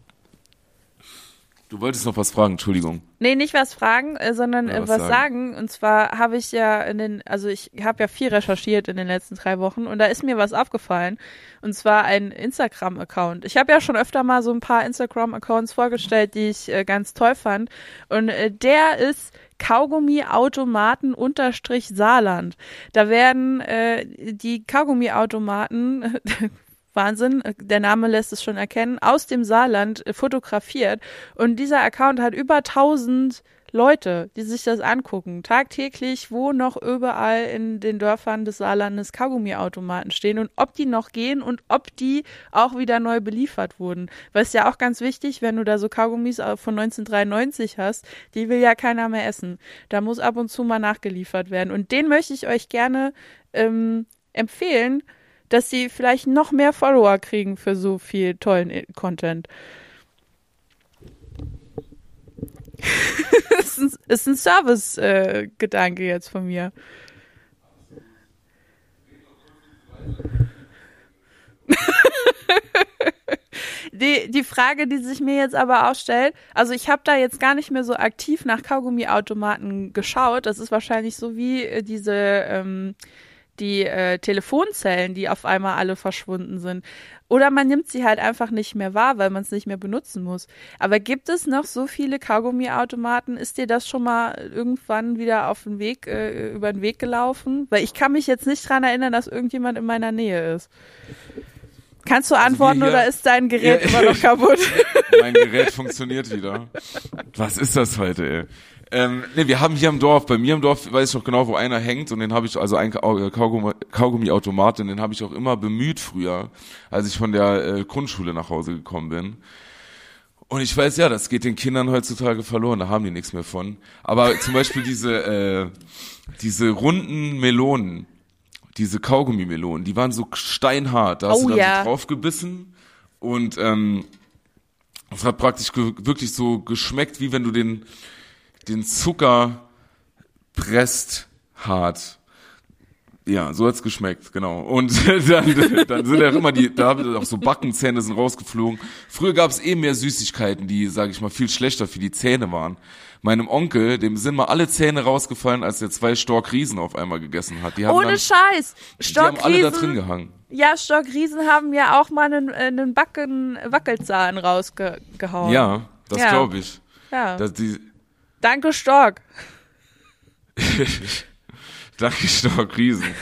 Du wolltest noch was fragen, Entschuldigung. Nee, nicht was fragen, äh, sondern ja, was, was sagen. sagen. Und zwar habe ich ja in den, also ich habe ja viel recherchiert in den letzten drei Wochen und da ist mir was aufgefallen. Und zwar ein Instagram-Account. Ich habe ja schon öfter mal so ein paar Instagram-Accounts vorgestellt, die ich äh, ganz toll fand. Und äh, der ist Kaugummi-Automaten unterstrich Saarland. Da werden äh, die Kaugummi-Automaten Wahnsinn, der Name lässt es schon erkennen, aus dem Saarland äh, fotografiert. Und dieser Account hat über 1000 Leute, die sich das angucken, tagtäglich, wo noch überall in den Dörfern des Saarlandes Kaugummiautomaten stehen und ob die noch gehen und ob die auch wieder neu beliefert wurden. Weil es ja auch ganz wichtig, wenn du da so Kaugummis von 1993 hast, die will ja keiner mehr essen. Da muss ab und zu mal nachgeliefert werden. Und den möchte ich euch gerne ähm, empfehlen, dass sie vielleicht noch mehr Follower kriegen für so viel tollen Content. ist ein, ist ein Service-Gedanke jetzt von mir. die, die Frage, die sich mir jetzt aber auch stellt, also ich habe da jetzt gar nicht mehr so aktiv nach Kaugummiautomaten geschaut. Das ist wahrscheinlich so wie äh, diese ähm, die äh, Telefonzellen, die auf einmal alle verschwunden sind. Oder man nimmt sie halt einfach nicht mehr wahr, weil man es nicht mehr benutzen muss. Aber gibt es noch so viele Kaugummiautomaten? Ist dir das schon mal irgendwann wieder auf den Weg, äh, über den Weg gelaufen? Weil ich kann mich jetzt nicht dran erinnern, dass irgendjemand in meiner Nähe ist. Kannst du antworten also oder ist dein Gerät ja, immer noch kaputt? mein Gerät funktioniert wieder. Was ist das heute, ey? Ähm, nee, wir haben hier im Dorf, bei mir im Dorf weiß ich noch genau, wo einer hängt und den habe ich, also ein Kaugummi, Kaugummiautomat, und den habe ich auch immer bemüht früher, als ich von der äh, Grundschule nach Hause gekommen bin. Und ich weiß ja, das geht den Kindern heutzutage verloren, da haben die nichts mehr von. Aber zum Beispiel diese, äh, diese runden Melonen, diese Kaugummi-Melonen, die waren so steinhart, da hast oh, du dann ja. so draufgebissen und ähm, es hat praktisch wirklich so geschmeckt, wie wenn du den den Zucker presst hart. Ja, so hat's geschmeckt, genau. Und dann, dann sind ja immer die, da haben auch so Backenzähne sind rausgeflogen. Früher gab's eh mehr Süßigkeiten, die, sag ich mal, viel schlechter für die Zähne waren. Meinem Onkel, dem sind mal alle Zähne rausgefallen, als er zwei Storkriesen auf einmal gegessen hat. Die haben Ohne dann, Scheiß. Die haben alle da drin gehangen. Ja, Stockriesen haben ja auch mal einen, einen Backen, Wackelzahn rausgehauen. Ja, das Ja. glaube ich. Ja. Dass die, Danke, Stork. Danke, Storkriesen.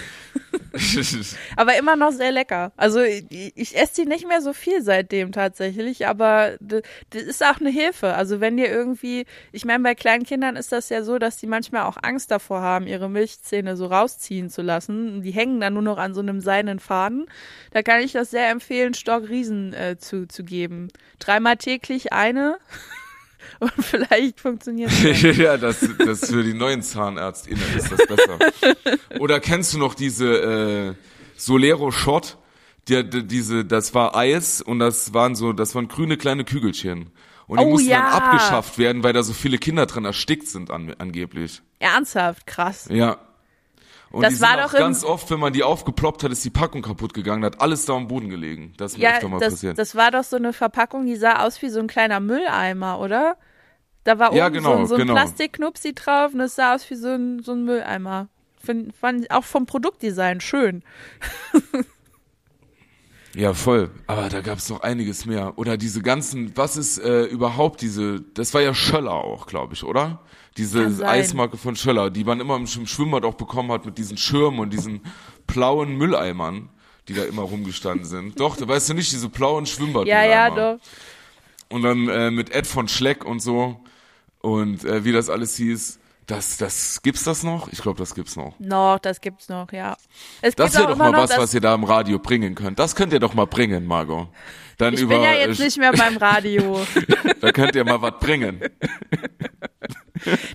Aber immer noch sehr lecker. Also ich, ich esse die nicht mehr so viel seitdem tatsächlich, aber das ist auch eine Hilfe. Also wenn dir irgendwie, ich meine, bei kleinen Kindern ist das ja so, dass die manchmal auch Angst davor haben, ihre Milchzähne so rausziehen zu lassen. Die hängen dann nur noch an so einem seidenen Faden. Da kann ich das sehr empfehlen, Stock Riesen äh, zu, zu geben. Dreimal täglich eine. Und vielleicht funktioniert es. ja, das, das für die neuen ZahnärztInnen ist das besser. Oder kennst du noch diese äh, Solero Shot? Die, die, diese, das war Eis und das waren so, das waren grüne kleine Kügelchen. Und die Oh, mussten ja. dann abgeschafft werden, weil da so viele Kinder dran erstickt sind an, angeblich. Ernsthaft, krass. Ja. Und Das war doch ganz oft, wenn man die aufgeploppt hat, ist die Packung kaputt gegangen, hat alles da am Boden gelegen. Das ist mir Ja, öfter mal das, passiert. das war doch so eine Verpackung, die sah aus wie so ein kleiner Mülleimer, oder? Da war Ja, oben genau, so, ein- so ein genau. Plastikknupsi drauf und es sah aus wie so ein, so ein Mülleimer. Find, fand auch vom Produktdesign schön. Ja, voll. Aber da gab's noch einiges mehr. Oder diese ganzen, was ist äh, überhaupt diese, das war ja Schöller auch, glaube ich, oder? Diese. Eismarke von Schöller, die man immer im Schwimmbad auch bekommen hat mit diesen Schirmen und diesen blauen Mülleimern, die da immer rumgestanden sind. Doch, da weißt du nicht, diese blauen Schwimmbad Ja, ja, doch. Und dann äh, mit Ed von Schleck und so und äh, wie das alles hieß. Das, das, gibt's das noch? Ich glaube, das gibt's noch. Noch, das gibt's noch, ja. Es Das wäre doch mal was, was ihr da im Radio bringen könnt. Das könnt ihr doch mal bringen, Margot. Dann Ich über, bin ja jetzt äh, nicht mehr beim Radio. Da könnt ihr mal was bringen.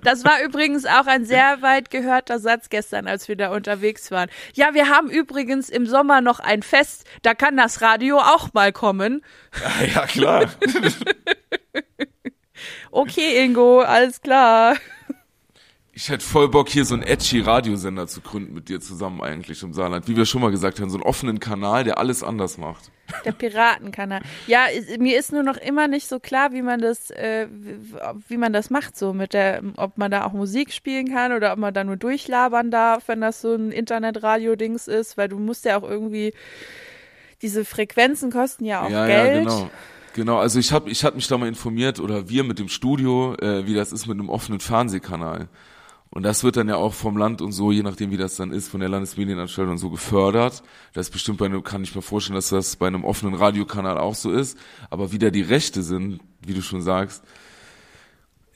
Das war übrigens auch ein sehr weit gehörter Satz gestern, als wir da unterwegs waren. Ja, wir haben übrigens im Sommer noch ein Fest, da kann das Radio auch mal kommen. Ja, klar. Okay, Ingo, alles klar. Ich hätte voll Bock, hier so einen edgy Radiosender zu gründen mit dir zusammen eigentlich im Saarland. Wie wir schon mal gesagt haben, so einen offenen Kanal, der alles anders macht. Der Piratenkanal. Ja, mir ist nur noch immer nicht so klar, wie man das, äh, wie, wie man das macht, so mit der, ob man da auch Musik spielen kann oder ob man da nur durchlabern darf, wenn das so ein Internetradio-Dings ist, weil du musst ja auch irgendwie, diese Frequenzen kosten ja auch ja, Geld. ja, genau. Genau, also ich habe ich hab mich da mal informiert oder wir mit dem Studio, äh, wie das ist mit einem offenen Fernsehkanal. Und das wird dann ja auch vom Land und so, je nachdem wie das dann ist, von der Landesmedienanstalt und so gefördert. Das ist bestimmt bei einem, kann ich mir vorstellen, dass das bei einem offenen Radiokanal auch so ist. Aber wie da die Rechte sind, wie du schon sagst,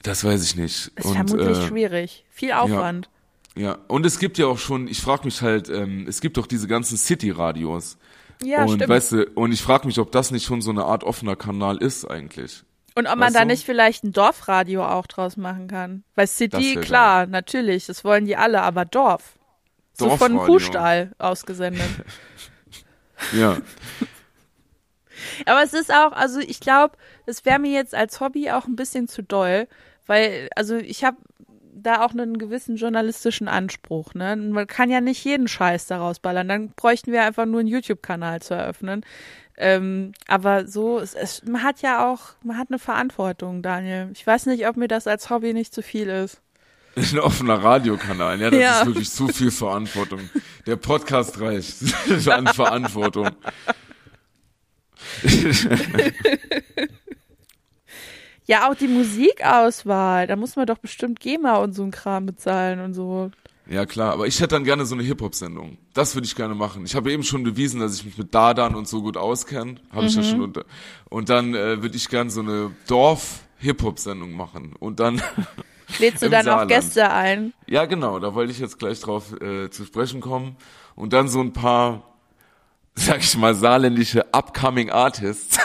das weiß ich nicht. Ist und, vermutlich äh, schwierig. Viel Aufwand. Ja, und es gibt ja auch schon, ich frage mich halt, ähm, es gibt doch diese ganzen City-Radios. Ja, und stimmt. weißt du, und ich frage mich, ob das nicht schon so eine Art offener Kanal ist eigentlich. Und ob man da du? nicht vielleicht ein Dorfradio auch draus machen kann. Weil City, klar, natürlich, das wollen die alle, aber Dorf. So von Dorfradio. Kuhstall ausgesendet. Ja. Aber es ist auch, also ich glaube, es wäre mir jetzt als Hobby auch ein bisschen zu doll, Weil, also ich habe da auch einen gewissen journalistischen Anspruch. Ne? Man kann ja nicht jeden Scheiß daraus ballern. Dann bräuchten wir einfach nur einen YouTube-Kanal zu eröffnen. Ähm, aber so, es, es, man hat ja auch, man hat eine Verantwortung, Daniel. Ich weiß nicht, ob mir das als Hobby nicht zu viel ist. Ein offener Radiokanal, ja, das ja. ist wirklich zu viel Verantwortung. Der Podcast reicht an Verantwortung. ja, auch die Musikauswahl, da muss man doch bestimmt GEMA und so ein Kram bezahlen und so. Ja, klar, aber ich hätte dann gerne so eine Hip-Hop-Sendung. Das würde ich gerne machen. Ich habe eben schon bewiesen, dass ich mich mit Dadan und so gut auskenne. Habe ich mhm. ja schon unter. Und dann äh, würde ich gerne so eine Dorf-Hip-Hop-Sendung machen. Und dann. Lädst du dann Saarland. auch Gäste ein? Ja, genau, da wollte ich jetzt gleich drauf äh, zu sprechen kommen. Und dann so ein paar, sag ich mal, saarländische Upcoming Artists.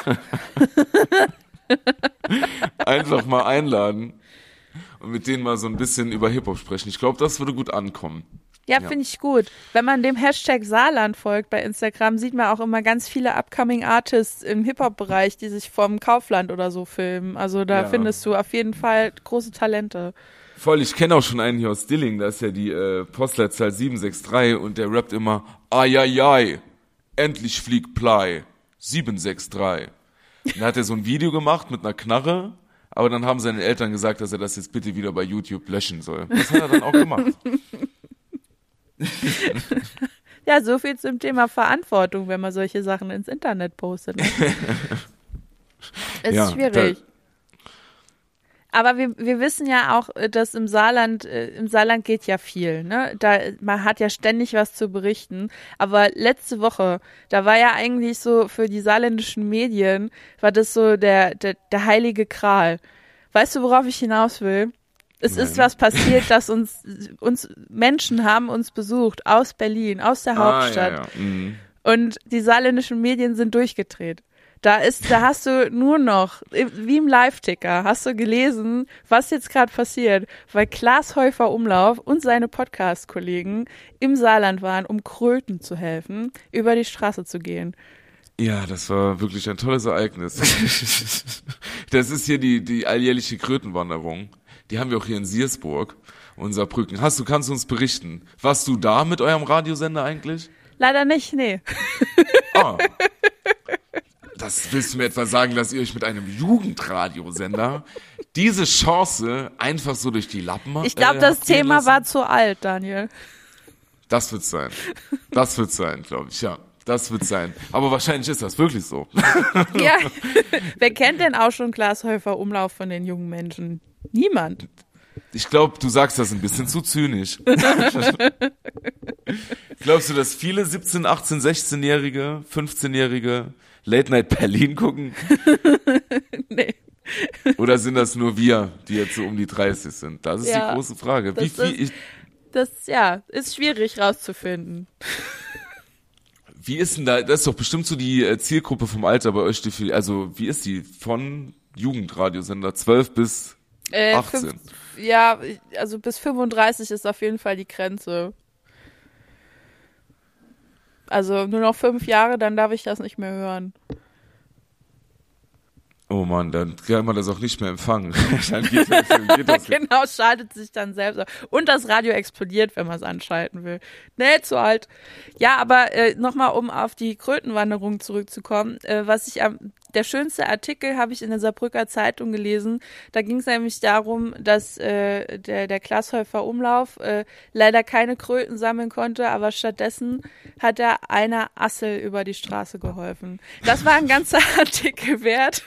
Einfach mal einladen und mit denen mal so ein bisschen über Hip-Hop sprechen. Ich glaube, das würde gut ankommen. Ja, ja. finde ich gut. Wenn man dem Hashtag Saarland folgt bei Instagram, sieht man auch immer ganz viele upcoming Artists im Hip-Hop-Bereich, die sich vom Kaufland oder so filmen. Also da ja. findest du auf jeden Fall große Talente. Voll, ich kenne auch schon einen hier aus Dilling, da ist ja die äh, Postleitzahl 763 und der rappt immer Ayayay, endlich fliegt Ply, 763. Und da hat er so ein Video gemacht mit einer Knarre aber dann haben seine Eltern gesagt, dass er das jetzt bitte wieder bei YouTube löschen soll. Das hat er dann auch gemacht. ja, so viel zum Thema Verantwortung, wenn man solche Sachen ins Internet postet. Ne? ist ja, schwierig. Aber wir, wir wissen ja auch, äh, dass im Saarland, äh, im Saarland geht ja viel, ne? Da, man hat ja ständig was zu berichten. Aber letzte Woche, da war ja eigentlich so für die saarländischen Medien, war das so der, der, der heilige Kral. Weißt du, worauf ich hinaus will? Es Nein. ist was passiert, dass uns, uns Menschen haben uns besucht aus Berlin, aus der Hauptstadt. Ah, ja, ja. Mhm. Und die saarländischen Medien sind durchgedreht. Da ist, da hast du nur noch, wie im Live-Ticker, hast du gelesen, was jetzt gerade passiert, weil Klaas Häufer Umlauf und seine Podcast-Kollegen im Saarland waren, um Kröten zu helfen, über die Straße zu gehen. Ja, das war wirklich ein tolles Ereignis. das ist hier die, die alljährliche Krötenwanderung. Die haben wir auch hier in Siersburg unser Brücken. Hast du, kannst du uns berichten? Warst du da mit eurem Radiosender eigentlich? Leider nicht, nee. Ah. Das willst du mir etwa sagen, dass ihr euch mit einem Jugendradiosender diese Chance einfach so durch die Lappen macht? Ich glaube, äh, das Thema lassen? war zu alt, Daniel. Das wird sein. Das wird sein, glaube ich, ja. Das wird sein. Aber wahrscheinlich ist das wirklich so. ja. Wer kennt denn auch schon Glashäufer Umlauf von den jungen Menschen? Niemand. Ich glaube, du sagst das ein bisschen zu zynisch. Glaubst du, dass viele 17, 18, 16-Jährige, 15-Jährige Late Night Berlin gucken? nee. Oder sind das nur wir, die jetzt so um die 30 sind? Das ist ja, die große Frage. Wie viel ist, das, ja, ist schwierig rauszufinden. Wie ist denn da, das ist doch bestimmt so die äh, Zielgruppe vom Alter bei euch, also wie ist die von Jugendradiosender 12 bis äh, 18? Fünf, ja, also bis 35 ist auf jeden Fall die Grenze. Also nur noch fünf Jahre, dann darf ich das nicht mehr hören. Oh Mann, dann kann man das auch nicht mehr empfangen. dann geht das, geht das genau, schaltet sich dann selbst auf. Und das Radio explodiert, wenn man es anschalten will. Nee, zu alt. Ja, aber äh, nochmal, um auf die Krötenwanderung zurückzukommen. Äh, was ich am, der schönste Artikel habe ich in der Saarbrücker Zeitung gelesen. Da ging es nämlich darum, dass äh, der, der Glashäufer Umlauf äh, leider keine Kröten sammeln konnte, aber stattdessen hat er einer Assel über die Straße geholfen. Das war ein ganzer Artikel wert.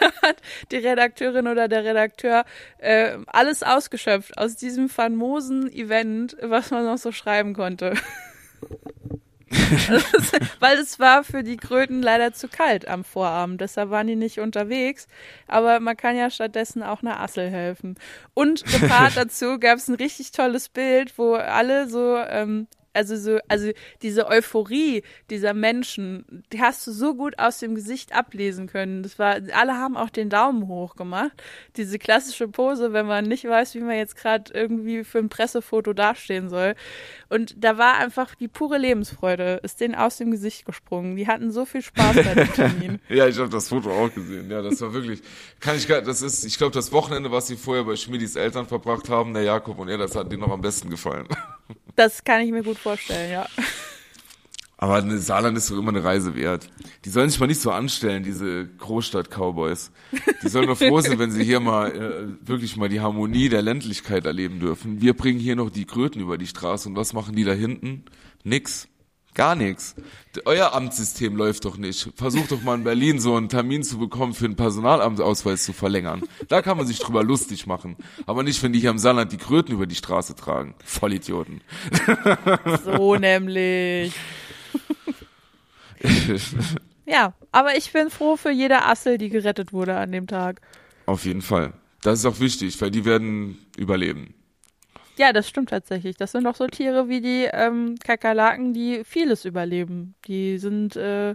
da hat die Redakteurin oder der Redakteur äh, alles ausgeschöpft aus diesem famosen Event, was man noch so schreiben konnte. weil es war für die Kröten leider zu kalt am Vorabend, deshalb waren die nicht unterwegs. Aber man kann ja stattdessen auch einer Assel helfen. Und gepaart dazu gab es ein richtig tolles Bild, wo alle so ähm, also so, also diese Euphorie dieser Menschen, die hast du so gut aus dem Gesicht ablesen können. Das war, alle haben auch den Daumen hoch gemacht. Diese klassische Pose, wenn man nicht weiß, wie man jetzt gerade irgendwie für ein Pressefoto dastehen soll. Und da war einfach die pure Lebensfreude, ist denen aus dem Gesicht gesprungen. Die hatten so viel Spaß bei dem Termin. ja, ich habe das Foto auch gesehen. Ja, das war wirklich, kann ich gar, das ist, ich glaube, das Wochenende, was sie vorher bei Schmidis Eltern verbracht haben, der Jakob und er, das hat denen noch am besten gefallen. Das kann ich mir gut vorstellen, ja. Aber eine Saarland ist doch immer eine Reise wert. Die sollen sich mal nicht so anstellen, diese Großstadt-Cowboys. Die sollen nur froh sein, wenn sie hier mal äh, wirklich mal die Harmonie der Ländlichkeit erleben dürfen. Wir bringen hier noch die Kröten über die Straße und was machen die da hinten? Nix. Gar nichts. Euer Amtssystem läuft doch nicht. Versucht doch mal in Berlin so einen Termin zu bekommen, für einen Personalamtsausweis zu verlängern. Da kann man sich drüber lustig machen. Aber nicht, wenn die hier im Saarland die Kröten über die Straße tragen. Vollidioten. So nämlich. ja, aber ich bin froh für jede Assel, die gerettet wurde an dem Tag. Auf jeden Fall. Das ist auch wichtig, weil die werden überleben. Ja, das stimmt tatsächlich. Das sind doch so Tiere wie die ähm, Kakerlaken, die vieles überleben. Die sind, äh,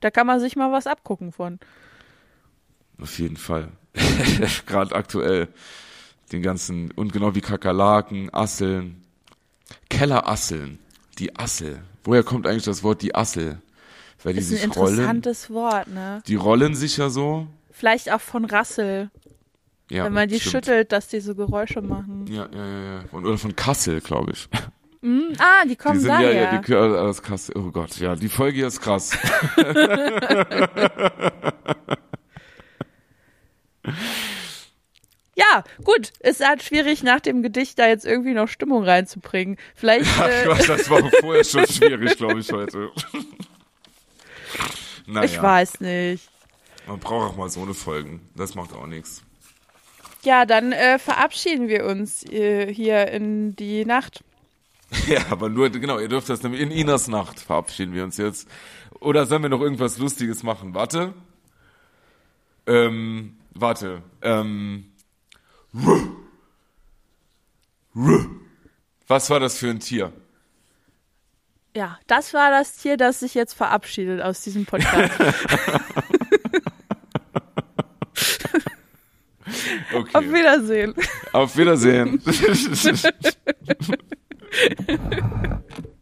da kann man sich mal was abgucken von. Auf jeden Fall. Gerade aktuell. Den ganzen, und genau wie Kakerlaken, Asseln. Kellerasseln. Die Assel. Woher kommt eigentlich das Wort die Assel? Weil die ist sich ein rollen. interessantes Wort, ne? Die rollen sich ja so. Vielleicht auch von Rassel, Ja, wenn man die stimmt. schüttelt, dass die so Geräusche machen. Ja, ja, ja, ja. Und, oder von Kassel, glaube ich. Hm, ah, die kommen die sind daher. ja, ja, die aus Kassel. Oh Gott, ja, die Folge hier ist krass. Ja, gut, ist halt schwierig, nach dem Gedicht da jetzt irgendwie noch Stimmung reinzubringen. Vielleicht, Ach äh, Gott, das war vorher schon schwierig, glaube ich, heute. naja, ich weiß nicht. man braucht auch mal so eine Folgen. Das macht auch nichts. Ja, dann äh, verabschieden wir uns äh, hier in die Nacht. Ja, aber nur, genau, ihr dürft das nämlich in Inas Nacht verabschieden wir uns jetzt. Oder sollen wir noch irgendwas Lustiges machen? Warte. Ähm, warte. Ähm. Ruh. Ruh. Was war das für ein Tier? Ja, das war das Tier, das sich jetzt verabschiedet aus diesem Podcast. Okay. Auf Wiedersehen. Auf Wiedersehen.